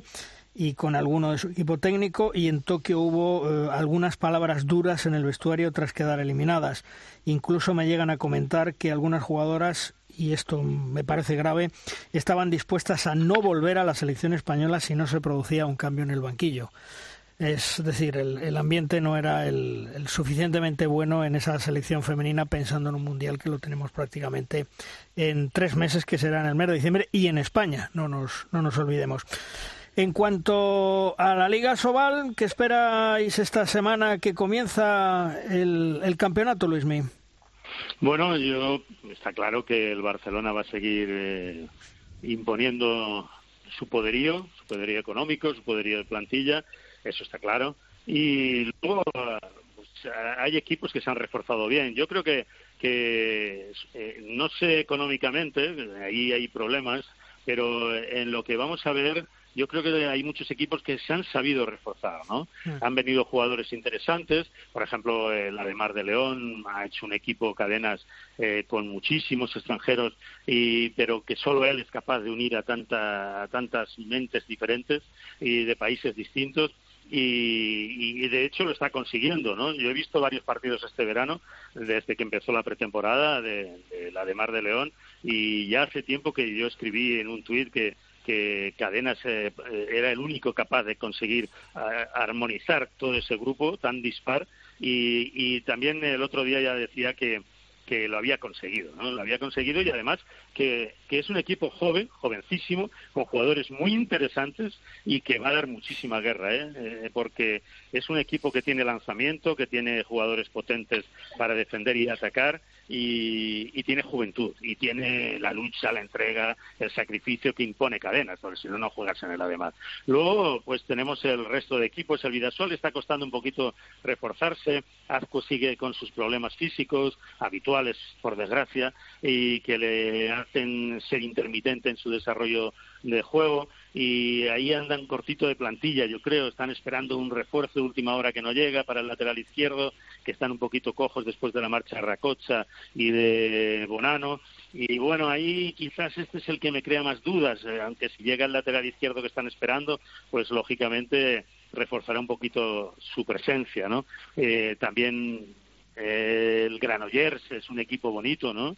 y con alguno de su equipo técnico y en Tokio hubo eh, algunas palabras duras en el vestuario tras quedar eliminadas. Incluso me llegan a comentar que algunas jugadoras y esto me parece grave, estaban dispuestas a no volver a la selección española si no se producía un cambio en el banquillo. Es decir, el, ambiente no era el, suficientemente bueno en esa selección femenina pensando en un mundial que lo tenemos prácticamente en tres meses, que será en el mes de diciembre, y en España, no nos, no nos olvidemos. En cuanto a la Liga Sobal, ¿qué esperáis esta semana que comienza el, el campeonato, Luismi? Bueno, yo está claro que el Barcelona va a seguir eh, imponiendo su poderío, su poderío económico, su poderío de plantilla eso está claro. Y luego pues, hay equipos que se han reforzado bien. Yo creo que, que eh, no sé económicamente, ahí hay problemas, pero en lo que vamos a ver yo creo que hay muchos equipos que se han sabido reforzar, ¿no? Mm. Han venido jugadores interesantes, por ejemplo, la de Mar de León ha hecho un equipo cadenas eh, con muchísimos extranjeros, y, pero que solo él es capaz de unir a, tanta, a tantas mentes diferentes y de países distintos y, de hecho lo está consiguiendo, ¿no? Yo he visto varios partidos este verano, desde que empezó la pretemporada de, la de Mar de León, y ya hace tiempo que yo escribí en un tuit que, que Cadenas eh, era el único capaz de conseguir eh, armonizar todo ese grupo tan dispar, y, y también el otro día ya decía que, que lo había conseguido, ¿no? Lo había conseguido y además que, es un equipo joven, jovencísimo, con jugadores muy interesantes y que va a dar muchísima guerra, ¿eh? ¿eh? porque es un equipo que tiene lanzamiento, que tiene jugadores potentes para defender y atacar y, tiene juventud y tiene la lucha, la entrega, el sacrificio que impone cadenas, porque si no, no juegas en el además. Luego, pues tenemos el resto de equipos. El Vidasol está costando un poquito reforzarse. Azco sigue con sus problemas físicos habituales, por desgracia, y que le hacen ser intermitente en su desarrollo de juego y ahí andan cortito de plantilla, yo creo, están esperando un refuerzo de última hora que no llega para el lateral izquierdo, que están un poquito cojos después de la marcha Racocha y de Bonano. Y bueno, ahí quizás este es el que me crea más dudas, eh, aunque si llega el lateral izquierdo que están esperando, pues lógicamente reforzará un poquito su presencia, ¿no? Eh, también eh, el Granollers es un equipo bonito, ¿no?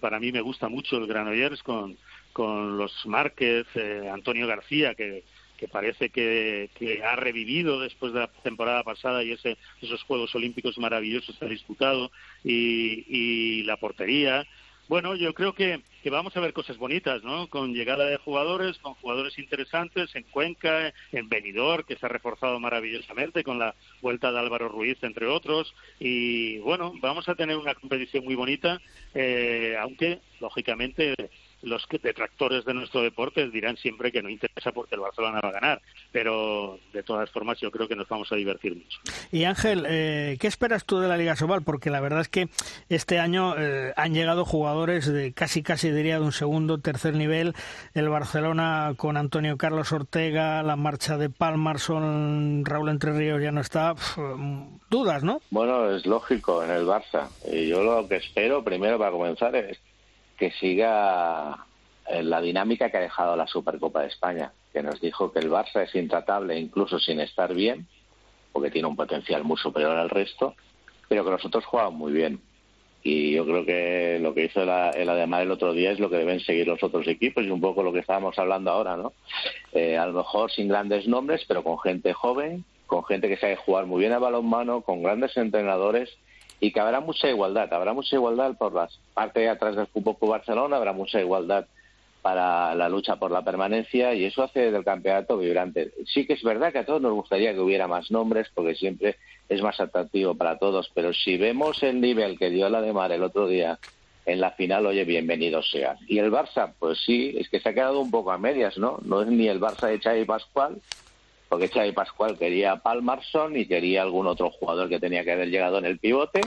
para mí me gusta mucho el Granollers con, con los Márquez, Antonio García, que, que parece que, ha revivido después de la temporada pasada y ese, esos Juegos Olímpicos maravillosos que ha disputado y, la portería. Bueno, yo creo que, vamos a ver cosas bonitas, ¿no? Con llegada de jugadores, con jugadores interesantes en Cuenca, en Benidorm, que se ha reforzado maravillosamente con la vuelta de Álvaro Ruiz, entre otros. Y bueno, vamos a tener una competición muy bonita, eh, aunque, lógicamente, los que- detractores de nuestro deporte dirán siempre que no interesa porque el Barcelona va a ganar, pero de todas formas yo creo que nos vamos a divertir mucho. Y Ángel, eh, ¿qué esperas tú de la Liga Sobal? Porque la verdad es que este año eh, han llegado jugadores de casi, casi diría de un segundo, tercer nivel. El Barcelona con Antonio Carlos Ortega, la marcha de Palmarson, Raúl Entre Ríos ya no está. Dudas, ¿no? Bueno, es lógico en el Barça. Y yo lo que espero, primero para comenzar, es que siga eh, la dinámica que ha dejado la Supercopa de España, que nos dijo que el Barça es intratable incluso sin estar bien, porque tiene un potencial muy superior al resto, pero que los otros juegan muy bien. Y yo creo que lo que hizo el Ademar el otro día es lo que deben seguir los otros equipos y un poco lo que estábamos hablando ahora, ¿no? Eh, a lo mejor sin grandes nombres, pero con gente joven, con gente que sabe jugar muy bien a balonmano, con grandes entrenadores y que habrá mucha igualdad. Habrá mucha igualdad por la parte de atrás del Fútbol Club Barcelona, habrá mucha igualdad para la lucha por la permanencia y eso hace del campeonato vibrante. Sí que es verdad que a todos nos gustaría que hubiera más nombres porque siempre es más atractivo para todos, pero si vemos el nivel que dio la de Mar el otro día en la final, oye, bienvenido sea. Y el Barça, pues sí, es que se ha quedado un poco a medias, ¿no? No es ni el Barça de Xavi Pascual, porque Xavi Pascual quería a Palmarson y quería algún otro jugador que tenía que haber llegado en el pivote,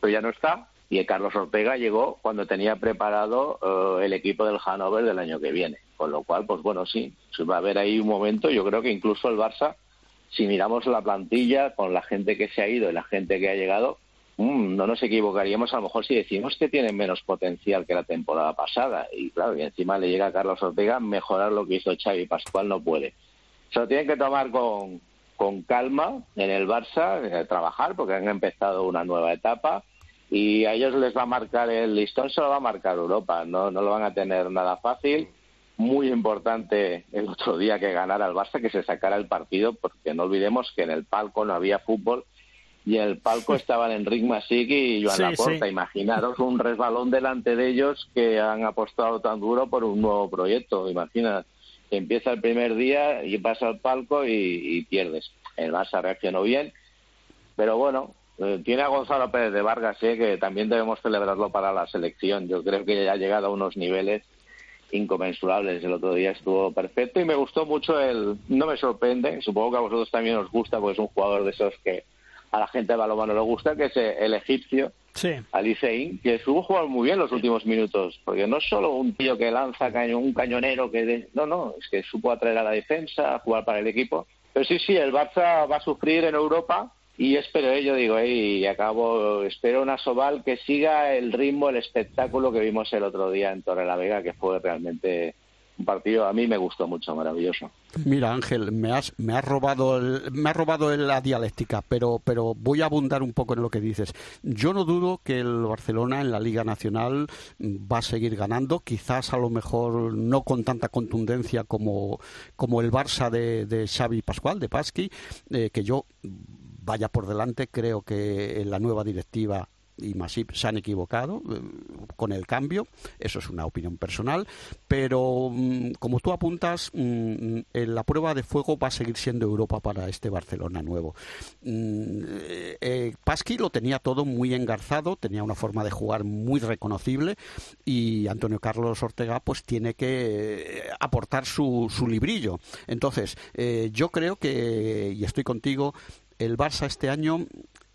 pero ya no está. Y Carlos Ortega llegó cuando tenía preparado eh, el equipo del Hannover del año que viene. Con lo cual, pues bueno, sí, va a haber ahí un momento. Yo creo que incluso el Barça, si miramos la plantilla con la gente que se ha ido y la gente que ha llegado, mm, no nos equivocaríamos a lo mejor si decimos que tienen menos potencial que la temporada pasada. Y claro, y encima le llega a Carlos Ortega, mejorar lo que hizo Xavi Pascual no puede. Se lo tienen que tomar con, con calma en el Barça, eh, trabajar, porque han empezado una nueva etapa y a ellos les va a marcar el listón, se lo va a marcar Europa, no, no lo van a tener nada fácil. Muy importante el otro día que ganara el Barça, que se sacara el partido, porque no olvidemos que en el palco no había fútbol y en el palco estaban Enric Masic y Joan Sí, Laporta. sí. Imaginaros un resbalón delante de ellos que han apostado tan duro por un nuevo proyecto. Imagina, que empieza el primer día y pasa al palco y, y pierdes. El Barça reaccionó bien, pero bueno, eh, tiene a Gonzalo Pérez de Vargas, ¿eh? que también debemos celebrarlo para la selección. Yo creo que ya ha llegado a unos niveles inconmensurables. El otro día estuvo perfecto y me gustó mucho el... No me sorprende, supongo que a vosotros también os gusta, porque es un jugador de esos que a la gente de balonmano le gusta, que es el egipcio, Sí. Zein, que estuvo jugando muy bien los últimos minutos, porque no es solo un tío que lanza un cañonero que de- no, no, es que supo atraer a la defensa, jugar para el equipo. Pero sí, sí, el Barça va a sufrir en Europa y espero ello, digo, eh, y acabo, espero una Sobal que siga el ritmo, el espectáculo que vimos el otro día en Torre la Vega, que fue realmente un partido, a mí me gustó mucho, maravilloso. Mira, Ángel, me has, me has robado, el- me has robado la dialéctica, pero, pero voy a abundar un poco en lo que dices. Yo no dudo que el Barcelona en la Liga Nacional va a seguir ganando, quizás a lo mejor no con tanta contundencia como, como el Barça de, Xavi Pascual, de Pasqui, eh, que yo vaya por delante, creo que la nueva directiva y Masip se han equivocado eh, con el cambio, eso es una opinión personal, pero mm, como tú apuntas, mm, en la prueba de fuego va a seguir siendo Europa para este Barcelona nuevo. Mm, eh, eh, Pasqui lo tenía todo muy engarzado, tenía una forma de jugar muy reconocible y Antonio Carlos Ortega pues tiene que aportar su, su librillo. Entonces, yo creo que, y estoy contigo, el Barça este año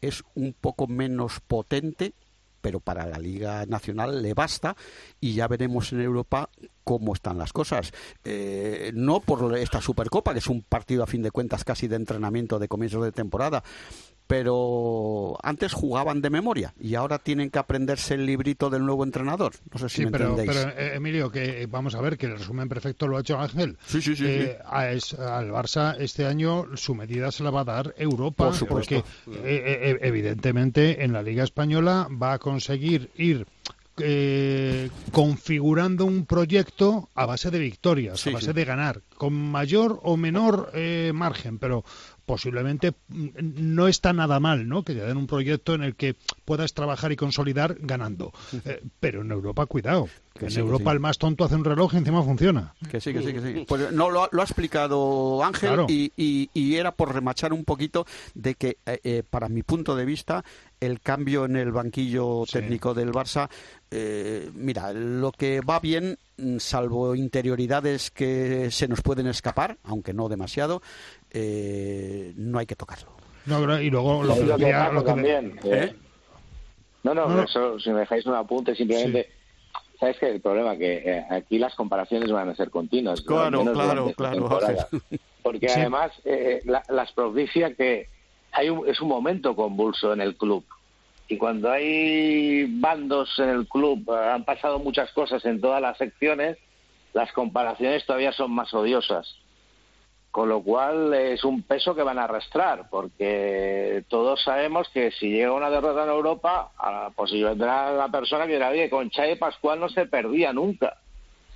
es un poco menos potente, pero para la Liga Nacional le basta y ya veremos en Europa cómo están las cosas. Eh, no por esta Supercopa, que es un partido a fin de cuentas casi de entrenamiento de comienzos de temporada, pero antes jugaban de memoria y ahora tienen que aprenderse el librito del nuevo entrenador. No sé si Sí, me pero, entendéis. pero, eh, Emilio, que eh, vamos a ver que el resumen perfecto lo ha hecho Ángel. Sí, sí, sí, Eh, sí. a es- al Barça este año su medida se la va a dar Europa, Por supuesto. porque eh, evidentemente en la Liga Española va a conseguir ir eh, configurando un proyecto a base de victorias, Sí, a base sí. de ganar, con mayor o menor eh, margen, pero posiblemente mm, no está nada mal, ¿no? Que te den un proyecto en el que puedas trabajar y consolidar ganando. Eh, pero en Europa, cuidado. Que en sí, que Europa sí. el más tonto hace un reloj y encima funciona. Que sí, que sí, que sí. Pues no, lo, ha- lo ha explicado Ángel Claro. y, y- y era por remachar un poquito de que, eh, eh, para mi punto de vista, el cambio en el banquillo técnico del Barça, eh, mira, lo que va bien mm, salvo interioridades que se nos pueden escapar, aunque no demasiado, eh, no hay que tocarlo. No, y luego lo, que lo que decía- pasa lo que- también, ¿eh? No, no, No, no. eso, si me dejáis un apunte, simplemente. ¿Sabes qué? El problema que eh, aquí las comparaciones van a ser continuas. Claro, claro, claro. Porque Sí. además eh, la- las propicia que hay un- es un momento convulso en el club. Y cuando hay bandos en el club, eh, han pasado muchas cosas en todas las secciones, las comparaciones todavía son más odiosas. Con lo cual es un peso que van a arrastrar, porque todos sabemos que si llega una derrota en Europa, ah, pues vendrá la persona que dirá, oye, con Chávez Pascual no se perdía nunca,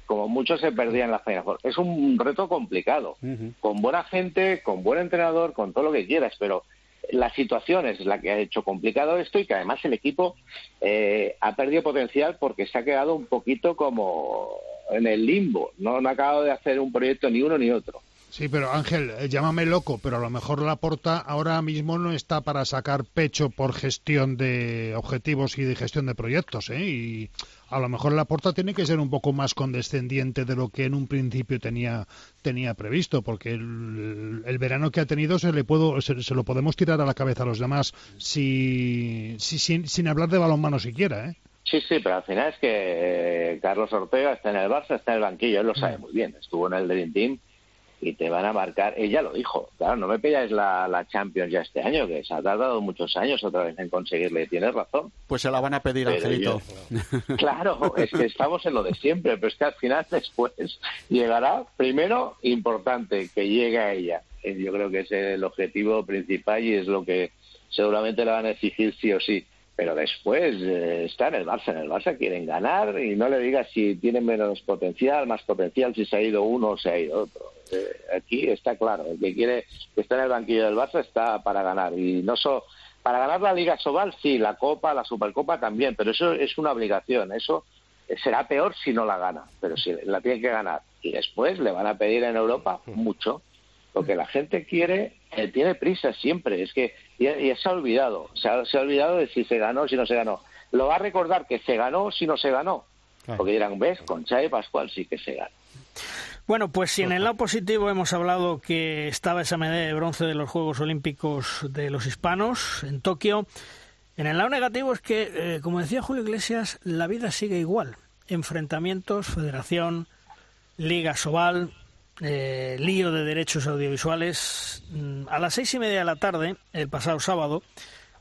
como mucho se perdía en la Final Four. Es un reto complicado, con buena gente, con buen entrenador, con todo lo que quieras, pero la situación es la que ha hecho complicado esto y que además el equipo eh, ha perdido potencial porque se ha quedado un poquito como en el limbo, no, no ha acabado de hacer un proyecto ni uno ni otro. Sí, pero Ángel, eh, llámame loco, pero a lo mejor la porta ahora mismo no está para sacar pecho por gestión de objetivos y de gestión de proyectos, ¿eh? Y a lo mejor la porta tiene que ser un poco más condescendiente de lo que en un principio tenía tenía previsto, porque el, el verano que ha tenido se le puedo se, se lo podemos tirar a la cabeza a los demás si, si- sin, sin hablar de balonmano siquiera, ¿eh? Sí, sí, pero al final es que eh, Carlos Ortega está en el Barça, está en el banquillo, él lo sabe muy bien, estuvo en el Dream Team y te van a marcar, ella lo dijo, claro, no me pilláis la, la Champions ya este año, que se ha tardado muchos años otra vez en conseguirle, tienes razón. Pues se la van a pedir, Pero Angelito. Claro, es que estamos en lo de siempre, pero es que al final *laughs* después llegará, primero, importante, que llegue a ella. Eh, Yo creo que ese es el objetivo principal y es lo que seguramente le van a exigir sí o sí. Pero después eh, está en el Barça, en el Barça quieren ganar y no le digas si tienen menos potencial, más potencial, si se ha ido uno o se ha ido otro. Eh, aquí está claro, el que quiere que está en el banquillo del Barça está para ganar y no solo para ganar la Liga Sobal, sí, la Copa, la Supercopa también, pero eso es una obligación. Eso eh, será peor si no la gana, pero si la tiene que ganar. Y después le van a pedir en Europa mucho, porque la gente quiere, eh, tiene prisa siempre. Es que ya, ya se ha olvidado, se ha, se ha olvidado de si se ganó o si no se ganó. Lo va a recordar que se ganó o si no se ganó. Porque dirán, ves, con Chávez Pascual sí que se gana. Bueno, pues si en el lado positivo hemos hablado que estaba esa medalla de bronce de los Juegos Olímpicos de los hispanos en Tokio, en el lado negativo es que, eh, como decía Julio Iglesias, la vida sigue igual. Enfrentamientos, federación, Liga Sobal, eh, lío de derechos audiovisuales. Mm, A las seis y media de la tarde, el pasado sábado,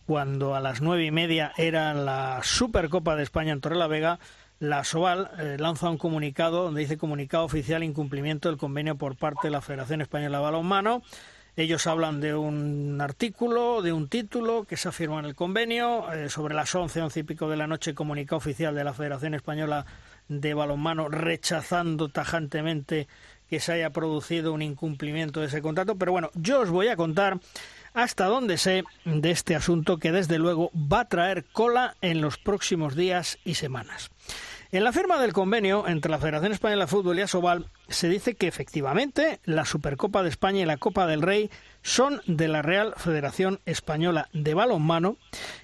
cuando a las nueve y media era la Supercopa de España en Torrelavega, la Soval eh, lanza un comunicado donde dice comunicado oficial incumplimiento del convenio por parte de la Federación Española de Balonmano. Ellos hablan de un artículo, de un título que se afirma en el convenio. eh, sobre las once, once y pico de la noche, comunicado oficial de la Federación Española de Balonmano rechazando tajantemente que se haya producido un incumplimiento de ese contrato. Pero bueno, yo os voy a contar hasta donde sé de este asunto que desde luego va a traer cola en los próximos días y semanas. En la firma del convenio entre la Federación Española de Fútbol y Asobal se dice que efectivamente la Supercopa de España y la Copa del Rey son de la Real Federación Española de Balonmano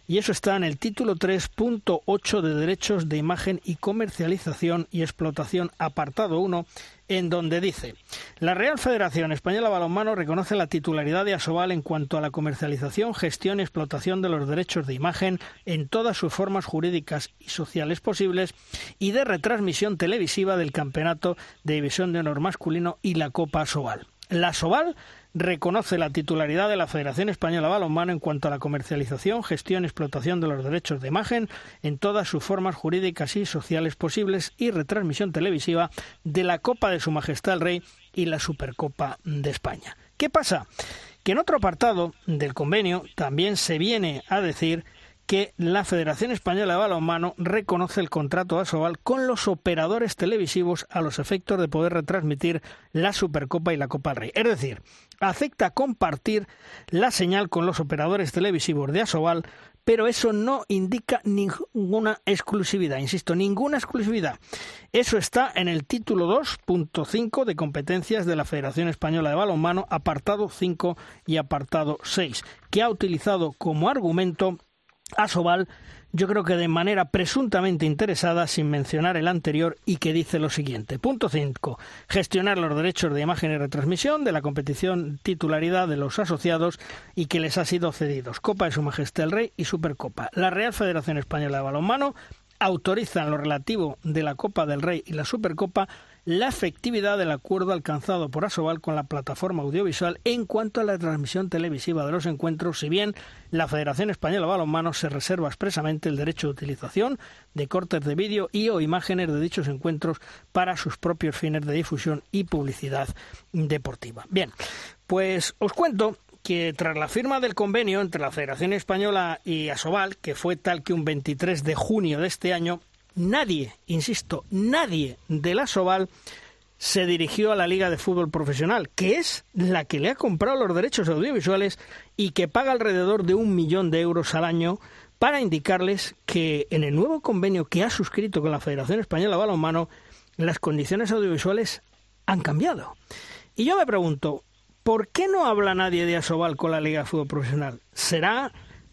y eso está en el título 3.8 de Derechos de Imagen y Comercialización y Explotación, apartado 1, en donde dice la Real Federación Española Balonmano reconoce la titularidad de Asobal en cuanto a la comercialización, gestión y explotación de los derechos de imagen en todas sus formas jurídicas y sociales posibles y de retransmisión televisiva del Campeonato de División de Honor Masculino y la Copa Asobal. La Asobal reconoce la titularidad de la Federación Española de Balonmano en cuanto a la comercialización, gestión y explotación de los derechos de imagen en todas sus formas jurídicas y sociales posibles y retransmisión televisiva de la Copa de Su Majestad el Rey y la Supercopa de España. ¿Qué pasa? Que en otro apartado del convenio también se viene a decir que la Federación Española de Balonmano reconoce el contrato de Asobal con los operadores televisivos a los efectos de poder retransmitir la Supercopa y la Copa del Rey. Es decir, acepta compartir la señal con los operadores televisivos de Asobal, pero eso no indica ninguna exclusividad, insisto, ninguna exclusividad. Eso está en el título 2.5 de competencias de la Federación Española de Balonmano, apartado 5 y apartado 6, que ha utilizado como argumento Asobal, yo creo que de manera presuntamente interesada, sin mencionar el anterior, y que dice lo siguiente. Punto 5. Gestionar los derechos de imagen y retransmisión de la competición titularidad de los asociados y que les ha sido cedidos. Copa de Su Majestad el Rey y Supercopa. La Real Federación Española de Balonmano autoriza en lo relativo de la Copa del Rey y la Supercopa la efectividad del acuerdo alcanzado por Asobal con la plataforma audiovisual en cuanto a la transmisión televisiva de los encuentros, si bien la Federación Española de Balonmano se reserva expresamente el derecho de utilización de cortes de vídeo y o imágenes de dichos encuentros para sus propios fines de difusión y publicidad deportiva. Bien, pues os cuento que tras la firma del convenio entre la Federación Española y Asobal, que fue tal que un 23 de junio de este año, nadie, insisto, nadie de la Asobal se dirigió a la Liga de Fútbol Profesional, que es la que le ha comprado los derechos audiovisuales y que paga alrededor de un millón de euros al año para indicarles que en el nuevo convenio que ha suscrito con la Federación Española de Balonmano, las condiciones audiovisuales han cambiado. Y yo me pregunto, ¿por qué no habla nadie de Asobal con la Liga de Fútbol Profesional? ¿Será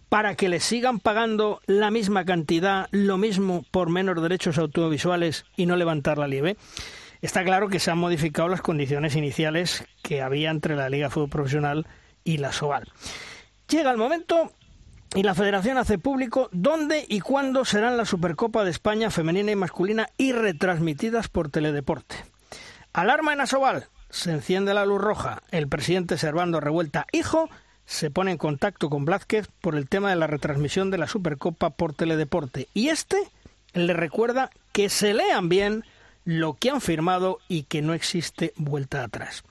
para que le sigan pagando la misma cantidad, lo mismo por menos derechos audiovisuales y no levantar la lieve? Está claro que se han modificado las condiciones iniciales que había entre la Liga Fútbol Profesional y la Sobal. Llega el momento y la Federación hace público dónde y cuándo serán la Supercopa de España femenina y masculina y retransmitidas por Teledeporte. Alarma en Asobal. Se enciende la luz roja. El presidente Servando Revuelta, hijo, se pone en contacto con Blázquez por el tema de la retransmisión de la Supercopa por Teledeporte. Y este le recuerda que se lean bien lo que han firmado y que no existe vuelta atrás.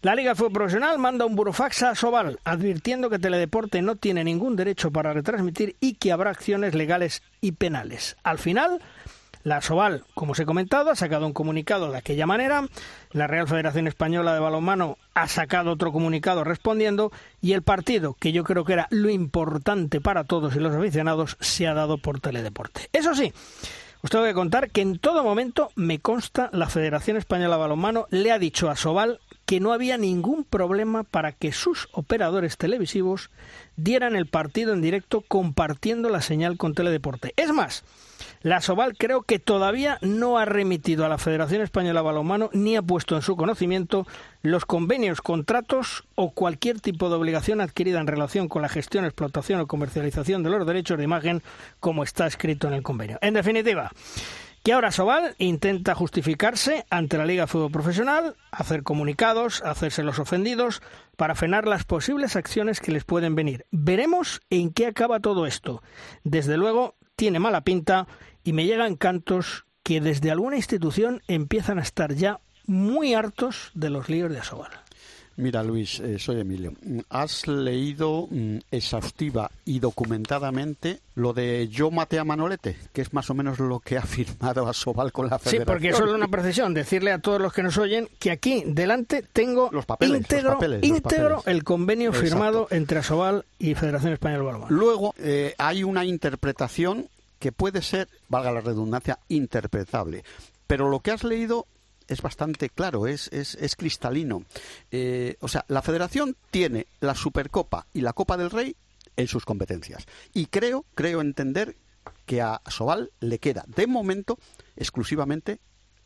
La Liga Fútbol Profesional manda un burofax a Sobal advirtiendo que Teledeporte no tiene ningún derecho para retransmitir y que habrá acciones legales y penales. Al final, la Sobal, como os he comentado, ha sacado un comunicado de aquella manera, la Real Federación Española de Balonmano ha sacado otro comunicado respondiendo y el partido, que yo creo que era lo importante para todos y los aficionados, se ha dado por Teledeporte. Eso sí, os tengo que contar que en todo momento me consta la Federación Española de Balonmano le ha dicho a Sobal que no había ningún problema para que sus operadores televisivos dieran el partido en directo compartiendo la señal con Teledeporte. Es más, la Soval creo que todavía no ha remitido a la Federación Española de Balonmano ni ha puesto en su conocimiento los convenios, contratos o cualquier tipo de obligación adquirida en relación con la gestión, explotación o comercialización de los derechos de imagen como está escrito en el convenio. En definitiva, que ahora Sobal intenta justificarse ante la Liga de Fútbol Profesional, hacer comunicados, hacerse los ofendidos, para frenar las posibles acciones que les pueden venir. Veremos en qué acaba todo esto. Desde luego, tiene mala pinta y me llegan cantos que desde alguna institución empiezan a estar ya muy hartos de los líos de Asobal. Mira, Luis, eh, soy Emilio. ¿Has leído mm, exhaustiva y documentadamente lo de Yo maté a Manolete? Que es más o menos lo que ha *laughs* firmado Asobal con la Federación. Sí, porque eso es una precisión. Decirle a todos los que nos oyen que aquí delante tengo los papeles, íntegro, los papeles, los íntegro papeles. el convenio Exacto. firmado entre Asobal y Federación Española de Balonmano. Luego, eh, hay una interpretación que puede ser, valga la redundancia, interpretable. Pero lo que has leído es bastante claro, es, es, es cristalino. Eh, o sea, la federación tiene la Supercopa y la Copa del Rey en sus competencias. Y creo, creo entender que a Sobal le queda, de momento, exclusivamente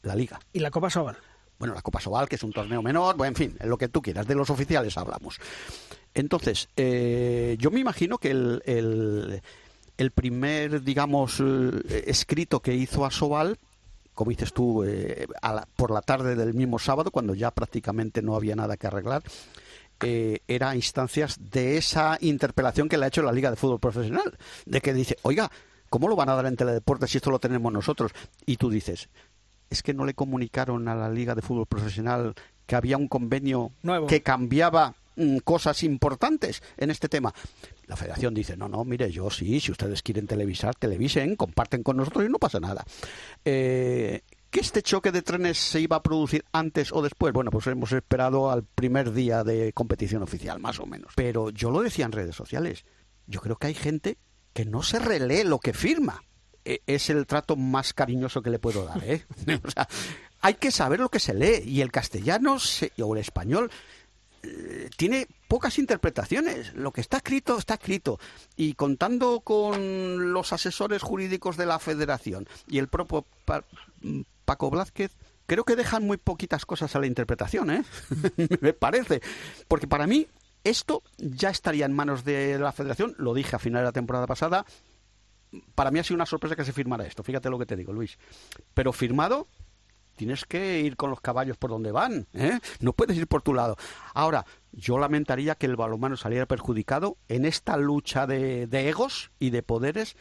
la Liga. ¿Y la Copa Sobal? Bueno, la Copa Sobal, que es un torneo menor, bueno, en fin, lo que tú quieras, de los oficiales hablamos. Entonces, eh, yo me imagino que el, el, el primer, digamos, eh, escrito que hizo a Sobal como dices tú, eh, a la, por la tarde del mismo sábado, cuando ya prácticamente no había nada que arreglar, eh, era a instancias de esa interpelación que le ha hecho la Liga de Fútbol Profesional, de que dice, oiga, ¿cómo lo van a dar en Teledeporte si esto lo tenemos nosotros? Y tú dices, es que no le comunicaron a la Liga de Fútbol Profesional que había un convenio Nuevo. que cambiaba mm, cosas importantes en este tema. La federación dice, no, no, mire, yo sí, si ustedes quieren televisar, televisen, comparten con nosotros y no pasa nada. Eh, ¿Que este choque de trenes se iba a producir antes o después? Bueno, pues hemos esperado al primer día de competición oficial, más o menos. Pero yo lo decía en redes sociales, yo creo que hay gente que no se relee lo que firma. E- Es el trato más cariñoso que le puedo dar, ¿eh? *laughs* o sea, hay que saber lo que se lee y el castellano se- o el español tiene pocas interpretaciones. Lo que está escrito, está escrito. Y contando con los asesores jurídicos de la federación y el propio Pa- Paco Blázquez, creo que dejan muy poquitas cosas a la interpretación, ¿eh? *laughs* Me parece. Porque para mí esto ya estaría en manos de la federación, lo dije a final de la temporada pasada. Para mí ha sido una sorpresa que se firmara esto, fíjate lo que te digo, Luis. Pero firmado, tienes que ir con los caballos por donde van, ¿eh? No puedes ir por tu lado. Ahora, yo lamentaría que el balonmano saliera perjudicado en esta lucha de, de egos y de poderes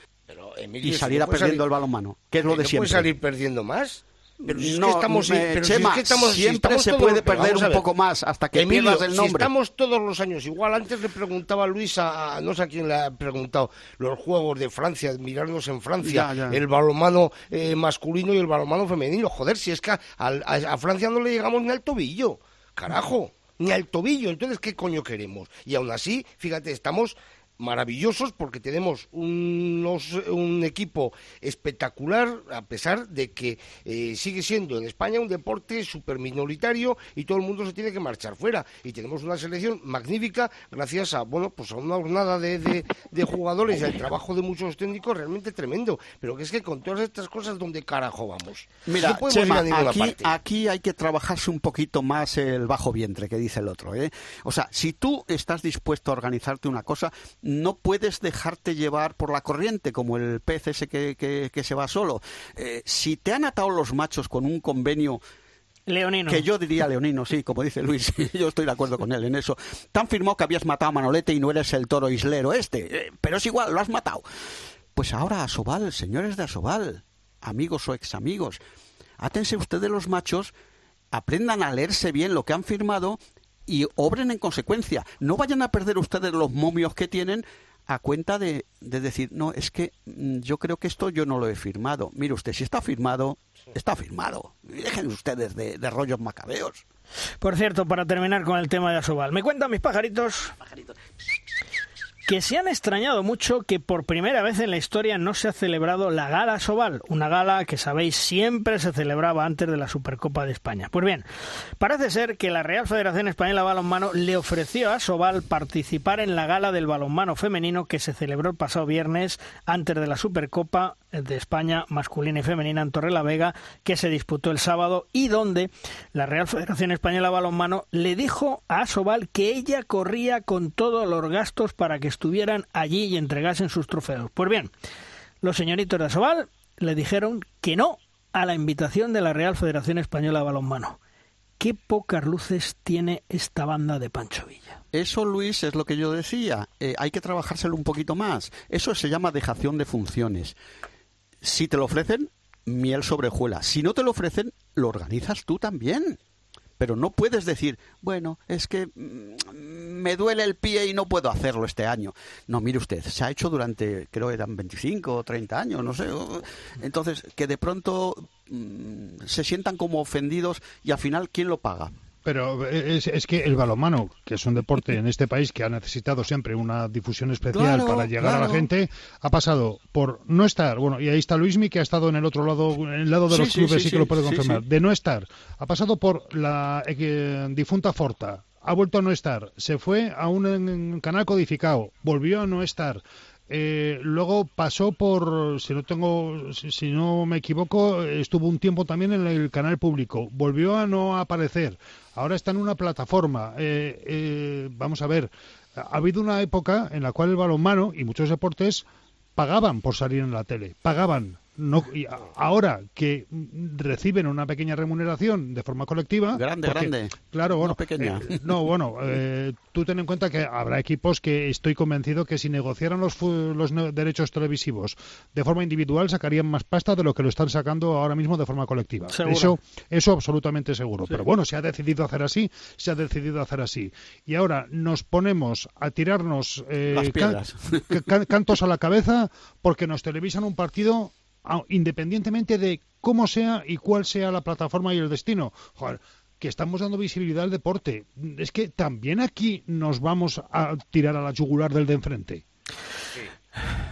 Emilio, y si saliera no puede perdiendo salir- el balonmano, que es lo ¿No de puede siempre. salir perdiendo más? Pero si es No, que estamos, eh, pero si es Chema, que estamos- si siempre estamos se todos- puede perder un poco más hasta que Emilio, pierdas el si nombre. estamos todos los años igual, antes le preguntaba Luis a, a- no sé a quién le ha preguntado, los juegos de Francia, mirarnos en Francia, Ya, ya. el balonmano eh, masculino y el balonmano femenino. Joder, si es que a, a- a Francia no le llegamos ni al tobillo, carajo, ni al tobillo. Entonces, ¿qué coño queremos? Y aún así, fíjate, estamos maravillosos porque tenemos unos, un equipo espectacular a pesar de que eh, sigue siendo en España un deporte súper minoritario y todo el mundo se tiene que marchar fuera y tenemos una selección magnífica gracias a bueno pues a una jornada de, de- de jugadores y al trabajo de muchos técnicos realmente tremendo pero que es que con todas estas cosas ¿dónde carajo vamos? Mira, no Chema, aquí, parte aquí hay que trabajarse un poquito más el bajo vientre, que dice el otro. ¿eh? O sea, si tú estás dispuesto a organizarte una cosa, no puedes dejarte llevar por la corriente, como el pez ese que, que- que se va solo. Eh, si te han atado los machos con un convenio Leonino. que yo diría leonino, sí, como dice Luis, *laughs* yo estoy de acuerdo con él en eso. Te han firmado que habías matado a Manolete y no eres el toro islero este, eh, pero es igual, lo has matado. Pues ahora Asobal, señores de Asobal, amigos o examigos, átense ustedes los machos, aprendan a leerse bien lo que han firmado y obren en consecuencia. No vayan a perder ustedes los momios que tienen a cuenta de, de decir, no, es que mm, yo creo que esto yo no lo he firmado. Mire usted, si está firmado, está firmado. Dejen ustedes de, de rollos macabeos. Por cierto, para terminar con el tema de Asobal, me cuentan mis pajaritos que se han extrañado mucho que por primera vez en la historia no se ha celebrado la Gala Asobal, una gala que sabéis siempre se celebraba antes de la Supercopa de España. Pues bien, parece ser que la Real Federación Española de Balonmano le ofreció a Asobal participar en la gala del balonmano femenino que se celebró el pasado viernes antes de la Supercopa de España masculina y femenina en Torrelavega que se disputó el sábado y donde la Real Federación Española de Balonmano le dijo a Asobal que ella corría con todos los gastos para que estuvieran allí y entregasen sus trofeos. Pues bien, los señoritos de Asobal le dijeron que no a la invitación de la Real Federación Española de Balonmano. Qué pocas luces tiene esta banda de Pancho Villa. Eso, Luis, es lo que yo decía. Eh, hay que trabajárselo un poquito más. Eso se llama dejación de funciones. Si te lo ofrecen, miel sobre hojuela. Si no te lo ofrecen, lo organizas tú también. Pero no puedes decir, bueno, es que mm, me duele el pie y no puedo hacerlo este año. No, mire usted, se ha hecho durante, creo que eran 25 o 30 años, no sé. Entonces, que de pronto mm, se sientan como ofendidos y al final, ¿quién lo paga? Pero es, es que el balonmano, que es un deporte en este país que ha necesitado siempre una difusión especial Claro, para llegar a la gente, ha pasado por no estar, bueno, y ahí está Luismi que ha estado en el otro lado, en el lado de Sí, los sí, clubes sí, y que lo puede confirmar, de no estar, ha pasado por la eh, difunta Forta, ha vuelto a no estar, se fue a un canal codificado, volvió a no estar. Eh, luego pasó por, si no tengo, si, no me equivoco, estuvo un tiempo también en el canal público. Volvió a no aparecer. Ahora está en una plataforma. Eh, eh, vamos a ver, ha habido una época en la cual el balonmano y muchos deportes pagaban por salir en la tele, pagaban. No, ahora que reciben una pequeña remuneración de forma colectiva. Grande, porque- grande. Claro, bueno. No pequeña. eh, no, bueno, eh, tú ten en cuenta que habrá equipos que estoy convencido que si negociaran los, fu- los derechos televisivos de forma individual sacarían más pasta de lo que lo están sacando ahora mismo de forma colectiva. Seguro. Eso, eso absolutamente seguro. Sí. Pero bueno, se ha decidido hacer así, se ha decidido hacer así. Y ahora nos ponemos a tirarnos eh, Las can- cantos a la cabeza porque nos televisan un partido independientemente de cómo sea y cuál sea la plataforma y el destino. Joder, que estamos dando visibilidad al deporte. Es que también aquí nos vamos a tirar a la yugular del de enfrente.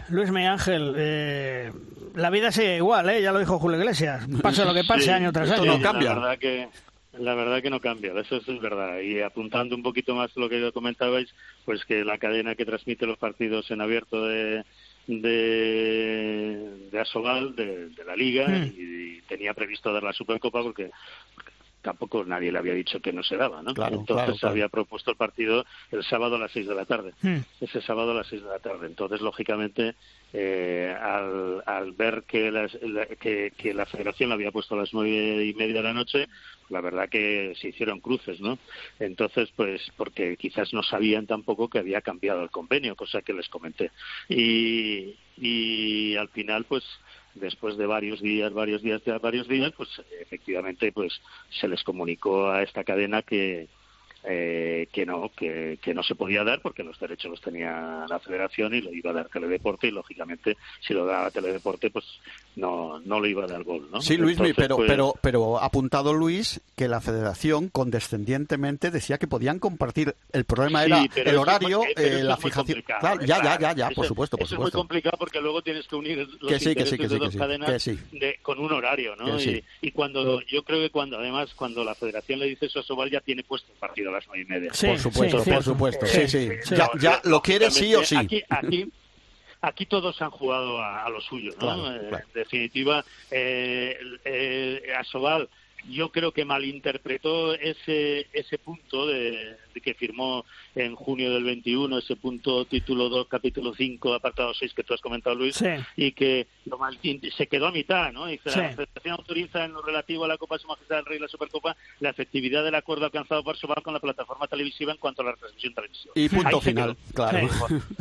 Luis Miguel Ángel, eh, la vida sigue igual, ¿eh? ya lo dijo Julio Iglesias. Pase lo que pase Sí, año tras sí, año. La verdad que La verdad que no cambia, eso es verdad. Y apuntando un poquito más lo que comentabais, pues que la cadena que transmite los partidos en abierto de, de, de Asobal, de, de la Liga, Mm. y, tenía previsto dar la Supercopa porque, porque tampoco nadie le había dicho que no se daba, ¿no? Claro, Entonces claro, claro. había propuesto el partido el sábado a las seis de la tarde. Hmm. Ese sábado a las seis de la tarde. Entonces, lógicamente, eh, al, al ver que, las- la, que, que la federación lo había puesto a las nueve y media de la noche, la verdad que se hicieron cruces, ¿no? Entonces, pues, porque quizás no sabían tampoco que había cambiado el convenio, cosa que les comenté. Y, y al final, pues, después de varios días, varios días, varios días, pues efectivamente, pues se les comunicó a esta cadena que eh, que no que, que no se podía dar porque los derechos los tenía la Federación y lo iba a dar Teledeporte y lógicamente si lo daba Teledeporte pues no no lo iba a dar gol, ¿no? Sí, Luis, Entonces, pero, pues, pero, pero ha apuntado Luis que la federación condescendientemente decía que podían compartir. El problema Sí, era el horario, muy- eh, la fijación. Claro, ¿eh? ya, ya, ya, ya, eso- por supuesto, por eso es muy supuesto. complicado porque luego tienes que unir los Que sí, que sí, que sí, de que dos sí, cadenas de- con un horario, ¿no? Y, y cuando yo creo que cuando además cuando la Federación le dice eso a Sobal ya tiene puesto el partido las nueve y media. Sí, Por supuesto, sí, por supuesto. Sí, sí. Ya- ya lo quiere sí o sí. Aquí, aquí, aquí todos han jugado a, a lo suyo, ¿no? Claro, Eh, claro. En definitiva, eh, eh, Asobal yo creo que malinterpretó ese ese punto de que firmó en junio del 21, ese punto título 2, capítulo 5, apartado 6 que tú has comentado, Luis, Sí. y que lo mal- se quedó a mitad, ¿no? Y que Sí. la Federación autoriza en lo relativo a la Copa de Su Majestad del Rey y la Supercopa la efectividad del acuerdo alcanzado por Sobal con la plataforma televisiva en cuanto a la transmisión televisiva. Y punto Ahí final, claro.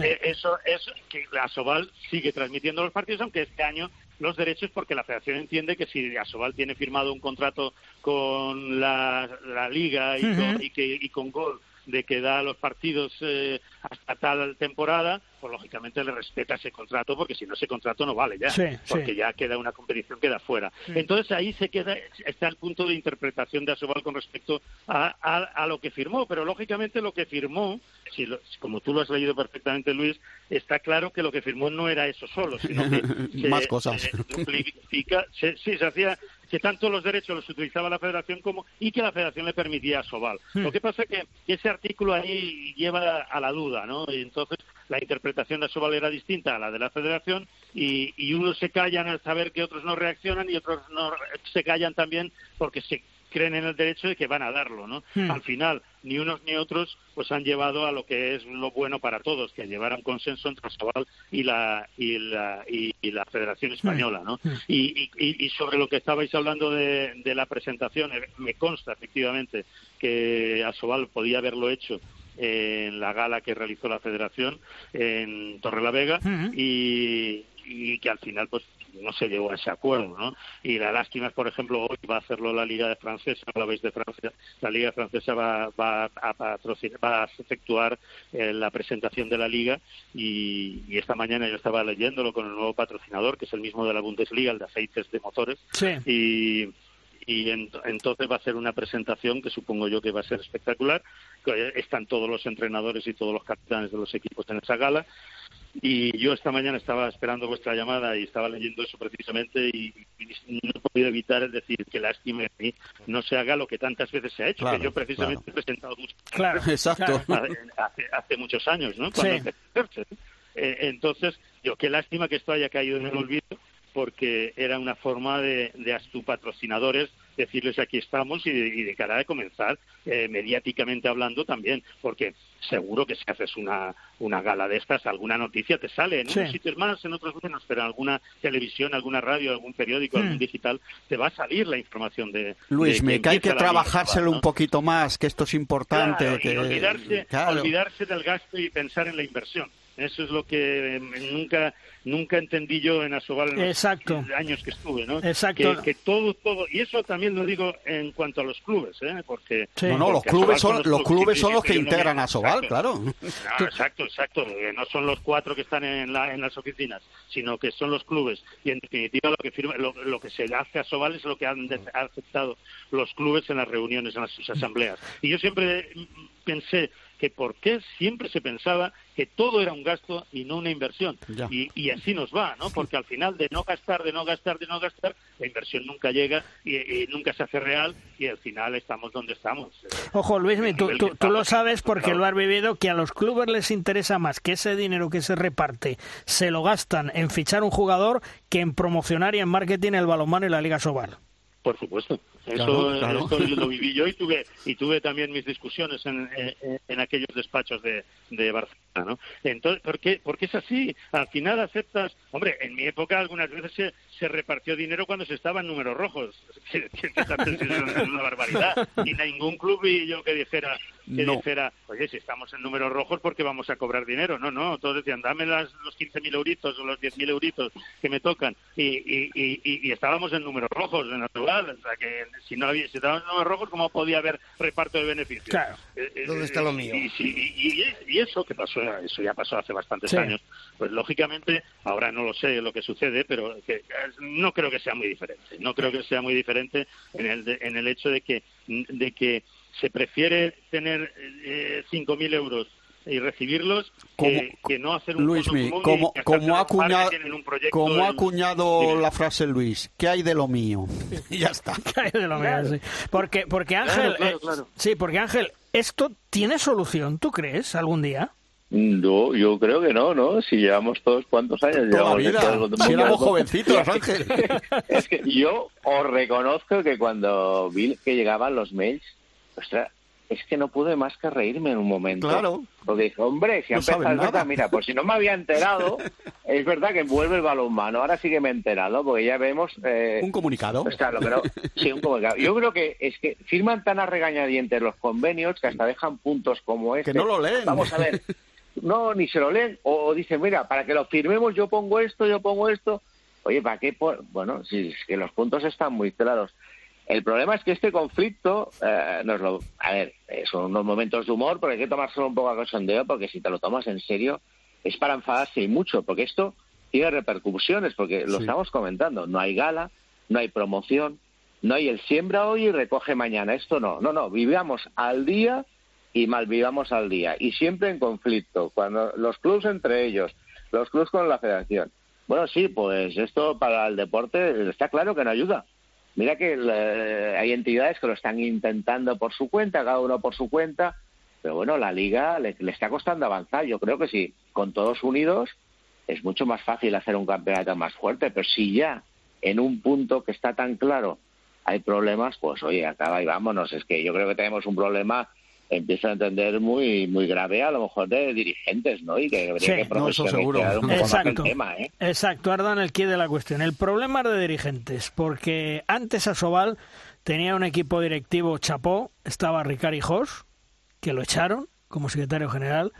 Eh, eso es que la Asobal sigue transmitiendo los partidos, aunque este año los derechos, porque la Federación entiende que si Asobal tiene firmado un contrato con la, la Liga y, con, y que, y con Gol de que da los partidos eh, hasta tal temporada, pues lógicamente le respeta ese contrato, porque si no ese contrato no vale ya, Sí, porque sí. ya queda una competición queda fuera. Sí. Entonces ahí se queda está el punto de interpretación de Asobal con respecto a, a, a lo que firmó, pero lógicamente lo que firmó, si lo- como tú lo has leído perfectamente, Luis, está claro que lo que firmó no era eso solo, sino que *laughs* se- Más cosas. se- sí, se hacía que tanto los derechos los utilizaba la Federación como y que la Federación le permitía a Sobal. Hmm. Lo que pasa es que ese artículo ahí lleva a la duda, ¿no? Y entonces la interpretación de Sobal era distinta a la de la Federación y, y unos se callan al saber que otros no reaccionan y otros no se callan también porque se creen en el derecho de que van a darlo, ¿no? Hmm. Al final, ni unos ni otros pues han llevado a lo que es lo bueno para todos, que llevar a un consenso entre Sobal y la y la y, y la Federación Española, ¿no? Y, y- y sobre lo que estabais hablando de, de la presentación, eh, me consta efectivamente que Asobal podía haberlo hecho en la gala que realizó la Federación en Torrelavega y, y que al final pues no se llegó a ese acuerdo, ¿no? Y la lástima es, por ejemplo, hoy va a hacerlo la Liga de Francesa, la veis de Francia, la Liga Francesa va, va a patrocinar, va a efectuar eh, la presentación de la Liga y, y esta mañana yo estaba leyéndolo con el nuevo patrocinador, que es el mismo de la Bundesliga, el de aceites de motores, Sí. y, y ent- entonces va a ser una presentación que supongo yo que va a ser espectacular. que Están todos los entrenadores y todos los capitanes de los equipos en esa gala. Y yo esta mañana estaba esperando vuestra llamada y estaba leyendo eso precisamente y, y no he podido evitar el decir que lástima que no se haga lo que tantas veces se ha hecho, Claro, que yo precisamente he presentado mucho *laughs* Claro, Exacto. *laughs* hace, hace muchos años, ¿no? Cuando Sí. Eh, entonces, yo qué lástima que esto haya caído en el olvido, porque era una forma de, de a tus patrocinadores decirles aquí estamos y de, y de cara a comenzar eh, mediáticamente hablando también, porque seguro que si haces una, una gala de estas, alguna noticia te sale, en Sí. unos sitios más, en otros menos, pero en alguna televisión, alguna radio, algún periódico, Hmm. algún digital, te va a salir la información de... Luis, de me que hay que trabajárselo ¿no? un poquito más, que esto es importante. Claro, que... y olvidarse, Claro. olvidarse del gasto y pensar en la inversión. Eso es lo que eh, nunca nunca entendí yo en Asobal en los años que estuve, ¿no? Exacto. Que, que todo, todo, y eso también lo digo en cuanto a los clubes, ¿eh? Porque No, no, los clubes Asobal son los clubes son los que no integran a Sobal, Exacto. claro. *laughs* No, exacto, exacto. Eh, No son los cuatro que están en, la- en las oficinas, sino que son los clubes. Y en definitiva lo que firma, lo, lo que se hace a Sobal es lo que han han aceptado los clubes en las reuniones, en las sus asambleas. Y yo siempre mm, pensé que por qué siempre se pensaba que todo era un gasto y no una inversión. Y, y así nos va, ¿no? Porque al final de no gastar, de no gastar, de no gastar, la inversión nunca llega y, y nunca se hace real y al final estamos donde estamos. Ojo, Luis, tú, tú- tú lo sabes porque claro. lo has vivido, que a los clubes les interesa más que ese dinero que se reparte se lo gastan en fichar un jugador que en promocionar y en marketing el balonmano y la Liga Sobal. Por supuesto. Eso, Claro, claro. esto lo viví yo y tuve *laughs* y tuve también mis discusiones en, en, en aquellos despachos de, de Barcelona, ¿no? Entonces, ¿por qué? Porque es así. Al final aceptas... Hombre, en mi época algunas veces se, se repartió dinero cuando se estaba en números rojos. *laughs* Que, que- que también es una barbaridad. Y ningún club vi yo que dijera, que No. dijera, oye, si estamos en números rojos, ¿por qué vamos a cobrar dinero? No, no. Todos decían, dame las, los 15.000 euritos o los 10.000 euritos que me tocan. Y, y, y, y- y estábamos en números rojos, en natural. O sea, que si no había, si en números rojos, ¿cómo podía haber reparto de beneficios? Claro. Eh, eh, ¿Dónde está lo mío? Y, sí, y- y- y eso que pasó, eso ya pasó hace bastantes Sí. años, pues lógicamente, ahora no lo sé lo que sucede, pero que, no creo que sea muy diferente. No creo que sea muy diferente en el, de- en el hecho de que, de que se prefiere tener eh, 5.000 euros y recibirlos que, que no hacer un Luis, mi, como, como, ha acuñado, como ha acuñado Dime. la frase Luis, ¿qué hay de lo mío? *laughs* Y ya está. de lo mío, sí. Porque, porque Claro, Ángel, claro, eh, claro. sí, porque Ángel, esto tiene solución, ¿tú crees, algún día? No, yo creo que no, ¿no? Si llevamos todos, ¿cuántos años Toda llevamos? vida. Si éramos jovencitos, *laughs* Ángel. es que yo os reconozco que cuando vi que llegaban los mails, ostras, es que no pude más que reírme en un momento. Claro. Porque dije, hombre, si ha No empezado verdad, nada. mira, pues si no me había enterado, *laughs* es verdad que vuelve el balonmano, ahora sí que me he enterado, porque ya vemos... eh, Un comunicado. pues claro, pero sí, un comunicado. Yo creo que es que firman tan a regañadientes los convenios que hasta dejan puntos como este. Que no lo leen. Vamos a ver. No, ni se lo leen. O, o dicen, mira, para que lo firmemos yo pongo esto, yo pongo esto. Oye, ¿para qué? pon-? Bueno, si es que los puntos están muy claros. El problema es que este conflicto, eh, nos lo, a ver, eh, son unos momentos de humor, pero hay que tomárselo un poco a cachondeo, porque si te lo tomas en serio, es para enfadarse y mucho, porque esto tiene repercusiones, porque lo Sí. estamos comentando, no hay gala, no hay promoción, no hay el siembra hoy y recoge mañana, esto no, no, no, vivamos al día y malvivamos al día, y siempre en conflicto, cuando los clubes entre ellos, los clubes con la federación. Bueno, sí, pues esto para el deporte está claro que no ayuda. Mira que hay entidades que lo están intentando por su cuenta, cada uno por su cuenta, pero bueno, la liga le, le está costando avanzar. Yo creo que sí, con todos unidos es mucho más fácil hacer un campeonato más fuerte, pero si ya en un punto que está tan claro hay problemas, pues oye, acaba y vámonos. Es que yo creo que tenemos un problema, empiezo a entender muy muy grave a lo mejor de dirigentes, ¿no? Y que habría Sí. que No, eso un poco más Exacto. el tema, ¿eh? Exacto, ahora dan el quid de la cuestión. El problema es de dirigentes, porque antes Asobal tenía un equipo directivo chapó, estaba Ricard Hijos, que lo echaron como secretario general,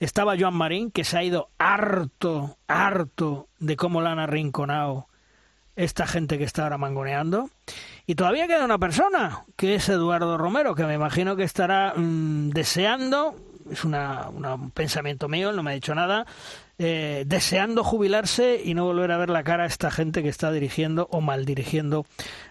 estaba Joan Marín, que se ha ido harto, harto de cómo la han arrinconado esta gente que está ahora mangoneando. Y todavía queda una persona, que es Eduardo Romero, que me imagino que estará mm, deseando, es una, una- un pensamiento mío, él no me ha dicho nada, eh, deseando jubilarse y no volver a ver la cara a esta gente que está dirigiendo o mal dirigiendo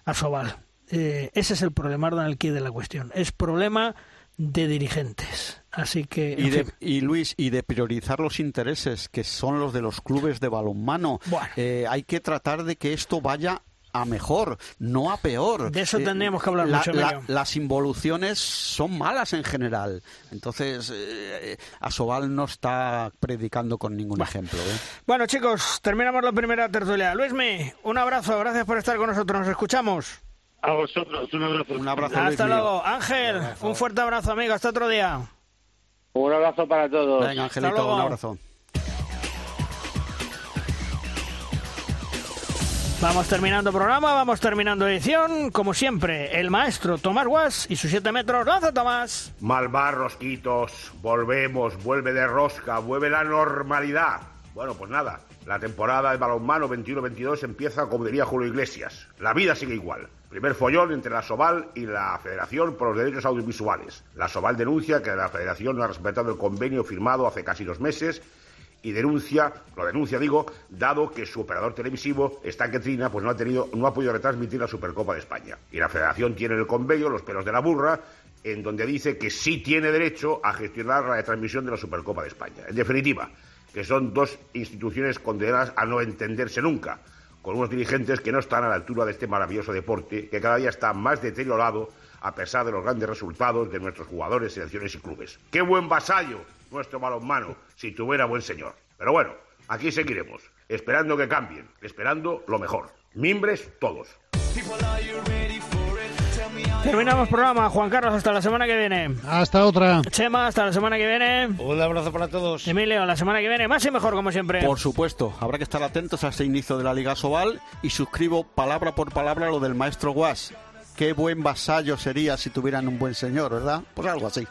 a Sobal. Eh, ese es el problema, Ardan, de la cuestión. Es problema de dirigentes. Así que... Y, de- y Luis, y de priorizar los intereses, que son los de los clubes de balonmano. Eh, hay que tratar de que esto vaya a mejor, no a peor. De eso Eh, tendríamos que hablar la- mucho, la-. Las involuciones son malas en general. Entonces, eh, Asobal no está predicando con ningún ejemplo. ¿eh? Bueno, chicos, terminamos la primera tertulia. Luismi, un abrazo, gracias por estar con nosotros, nos escuchamos. A vosotros, un abrazo. Un abrazo, Hasta luego. Ángel, un fuerte abrazo, amigo, hasta otro día. Un abrazo para todos. Venga, Hasta Angelito, luego. un abrazo. Vamos terminando programa, vamos terminando edición. Como siempre, el maestro Tomás Guas y sus 7 metros. ¡Lanza, Tomás! Malvar, Rosquitos, volvemos, vuelve de rosca, vuelve la normalidad. Bueno, pues nada, la temporada de balonmano 21-22 empieza como diría Julio Iglesias. La vida sigue igual. Primer follón entre la Soval y la Federación por los derechos audiovisuales. La Soval denuncia que la Federación no ha respetado el convenio firmado hace casi dos meses y denuncia, lo denuncia digo, dado que su operador televisivo, Stan Trina, pues no ha tenido, no ha podido retransmitir la Supercopa de España. Y la Federación tiene en el convenio los pelos de la burra en donde dice que sí tiene derecho a gestionar la transmisión de la Supercopa de España. En definitiva, que son dos instituciones condenadas a no entenderse nunca, con unos dirigentes que no están a la altura de este maravilloso deporte, que cada día está más deteriorado a pesar de los grandes resultados de nuestros jugadores, selecciones y clubes. Qué buen vasallo nuestro balonmano si tuviera buen señor. Pero bueno, aquí seguiremos, esperando que cambien, esperando lo mejor. Mimbres todos. Terminamos programa, Juan Carlos, hasta la semana que viene. Hasta otra. Chema, hasta la semana que viene. Un abrazo para todos. Emilio, la semana que viene, más y mejor como siempre. Por supuesto, habrá que estar atentos a ese inicio de la Liga Sobal y suscribo palabra por palabra lo del maestro Guas. Qué buen vasallo sería si tuvieran un buen señor, ¿verdad? Pues algo así.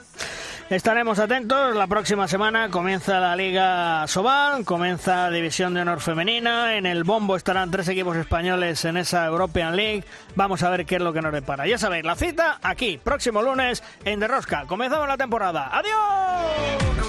Estaremos atentos. La próxima semana comienza la Liga Sobal, comienza División de Honor Femenina. En el bombo estarán tres equipos españoles en esa European League. Vamos a ver qué es lo que nos depara. Ya sabéis, la cita aquí, próximo lunes en Derrosca. Comenzamos la temporada. ¡Adiós!